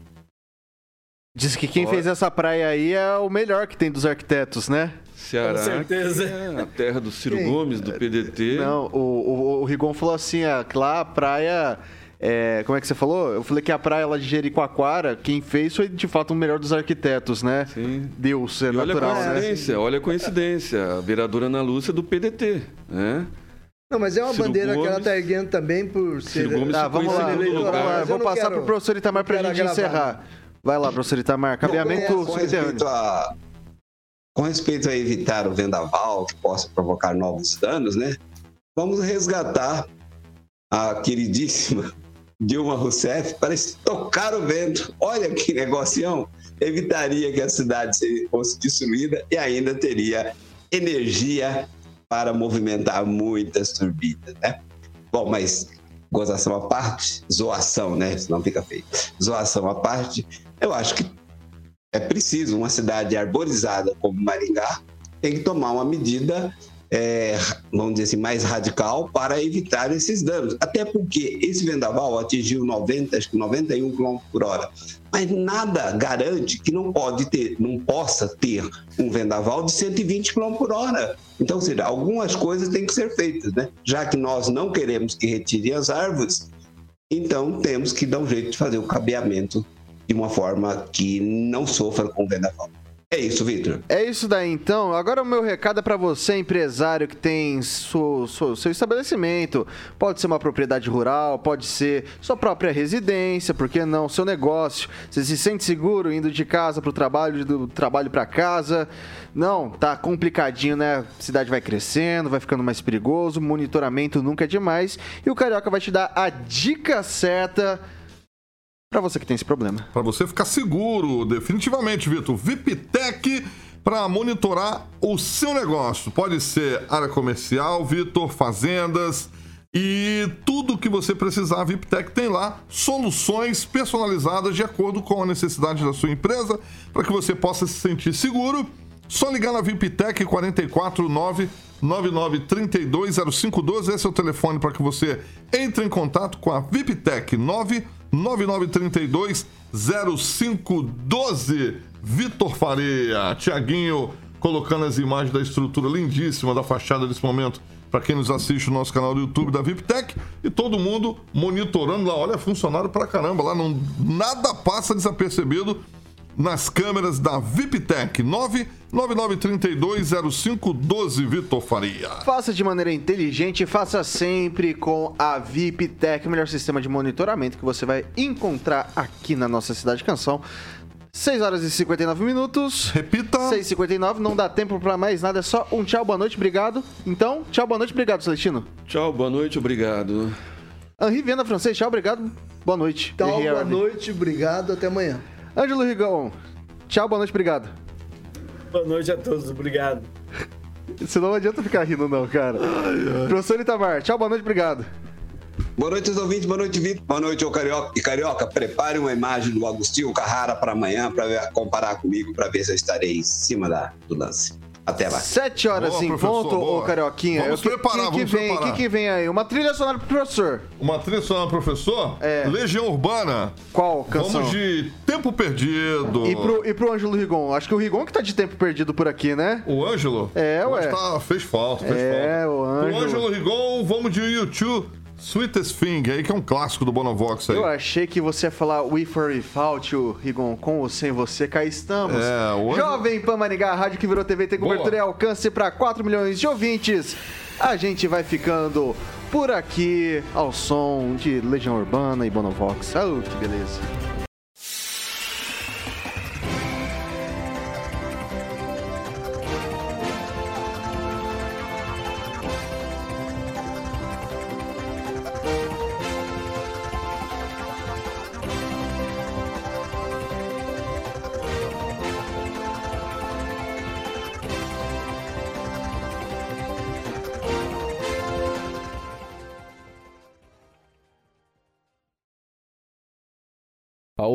Diz que quem fez essa praia aí é o melhor que tem dos arquitetos, né? Ceará. Com certeza. É a terra do Ciro Gomes, do PDT. Não, o, o, o Rigon falou assim: ah, lá a praia é, como é que você falou? Eu falei que a praia lá de Jericoacoara, quem fez foi de fato o melhor dos arquitetos, né? Sim. Deus, é e natural, olha a né? coincidência, né? olha a coincidência. A vereadora Ana Lúcia é do PDT, né? Não, mas é uma Ciro bandeira Gomes, que ela está erguendo também por ser. Gomes ah, vamos lá, vou passar para o professor Itamar para a gente gravar. encerrar. Vai lá, professor Itamar. Cabeamento com, com respeito a Com respeito a evitar o vendaval que possa provocar novos danos, né? Vamos resgatar a queridíssima Dilma Rousseff parece tocar o vento. Olha que negocião! Evitaria que a cidade fosse destruída e ainda teria energia para movimentar muitas turbinas, né? Bom, mas gozação à parte, zoação, né? Senão fica feio. Zoação à parte, eu acho que é preciso uma cidade arborizada como Maringá tem que tomar uma medida é, vamos dizer assim, mais radical para evitar esses danos. Até porque esse vendaval atingiu 90, acho que 91 km por hora. Mas nada garante que não pode ter, não possa ter um vendaval de 120 km por hora. Então, seja, algumas coisas têm que ser feitas, né? Já que nós não queremos que retirem as árvores, então temos que dar um jeito de fazer o cabeamento de uma forma que não sofra com o vendaval. É isso, Vitor. É isso daí, então. Agora o meu recado é para você, empresário que tem seu, seu, seu, estabelecimento. Pode ser uma propriedade rural, pode ser sua própria residência, por que não? Seu negócio. Você se sente seguro indo de casa para o trabalho, do trabalho para casa? Não, tá complicadinho, né? A cidade vai crescendo, vai ficando mais perigoso, monitoramento nunca é demais. E o Carioca vai te dar a dica certa para você que tem esse problema. Para você ficar seguro, definitivamente, Vitor. VIPTEC para monitorar o seu negócio. Pode ser área comercial, Vitor, fazendas e tudo que você precisar, a VIPTEC tem lá soluções personalizadas de acordo com a necessidade da sua empresa para que você possa se sentir seguro. Só ligar na VIPTEC 449 99320512, esse é o telefone para que você entre em contato com a VIPTEC 9 9932 0512. Vitor Faria, Tiaguinho colocando as imagens da estrutura lindíssima da fachada nesse momento para quem nos assiste no nosso canal do YouTube da VIPTech e todo mundo monitorando lá. Olha, funcionário pra caramba lá, não, nada passa desapercebido nas câmeras da VIPTech 999320512 Vitor Faria. Faça de maneira inteligente, faça sempre com a VIPTech, o melhor sistema de monitoramento que você vai encontrar aqui na nossa cidade canção. 6 horas e 59 minutos. Repita. 6 e 59 não dá tempo pra mais nada, é só um tchau, boa noite, obrigado. Então, tchau, boa noite, obrigado, Celestino. Tchau, boa noite, obrigado. Henri Viana Francês, tchau, obrigado, boa noite. Tchau, boa noite, obrigado, até amanhã. Ângelo Rigão, tchau, boa noite, obrigado. Boa noite a todos, obrigado. Senão não adianta ficar rindo não, cara. Professor Itamar, tchau, boa noite, obrigado. Boa noite, os ouvintes. Boa noite, Vitor. Boa noite, ô Carioca. E Carioca, prepare uma imagem do Agostinho Carrara para amanhã para comparar comigo para ver se eu estarei em cima da, do lance. Até lá. Sete horas Boa, em ponto, boa. ô Carioquinha. Vamos O que, preparar, que, que vamos vem, preparar. que, que vem aí? Uma trilha sonora pro professor. Uma trilha sonora, professor? É. Legião Urbana. Qual canção? Vamos de Tempo Perdido. E pro, e pro Ângelo Rigon? Acho que o Rigon que tá de tempo perdido por aqui, né? O Ângelo? É, ué. Mas tá, fez falta, fez É, falta. o O Ângelo. Ângelo Rigon, vamos de YouTube. Sweetest Thing, aí que é um clássico do Bonovox aí. Eu achei que você ia falar We For Without You, Rigon, com ou sem você, cá estamos. É, hoje- Jovem Pan Maringá, rádio que virou TV, tem cobertura e alcance para 4 milhões de ouvintes. A gente vai ficando por aqui ao som de Legião Urbana e Bonovox. Oh, que beleza.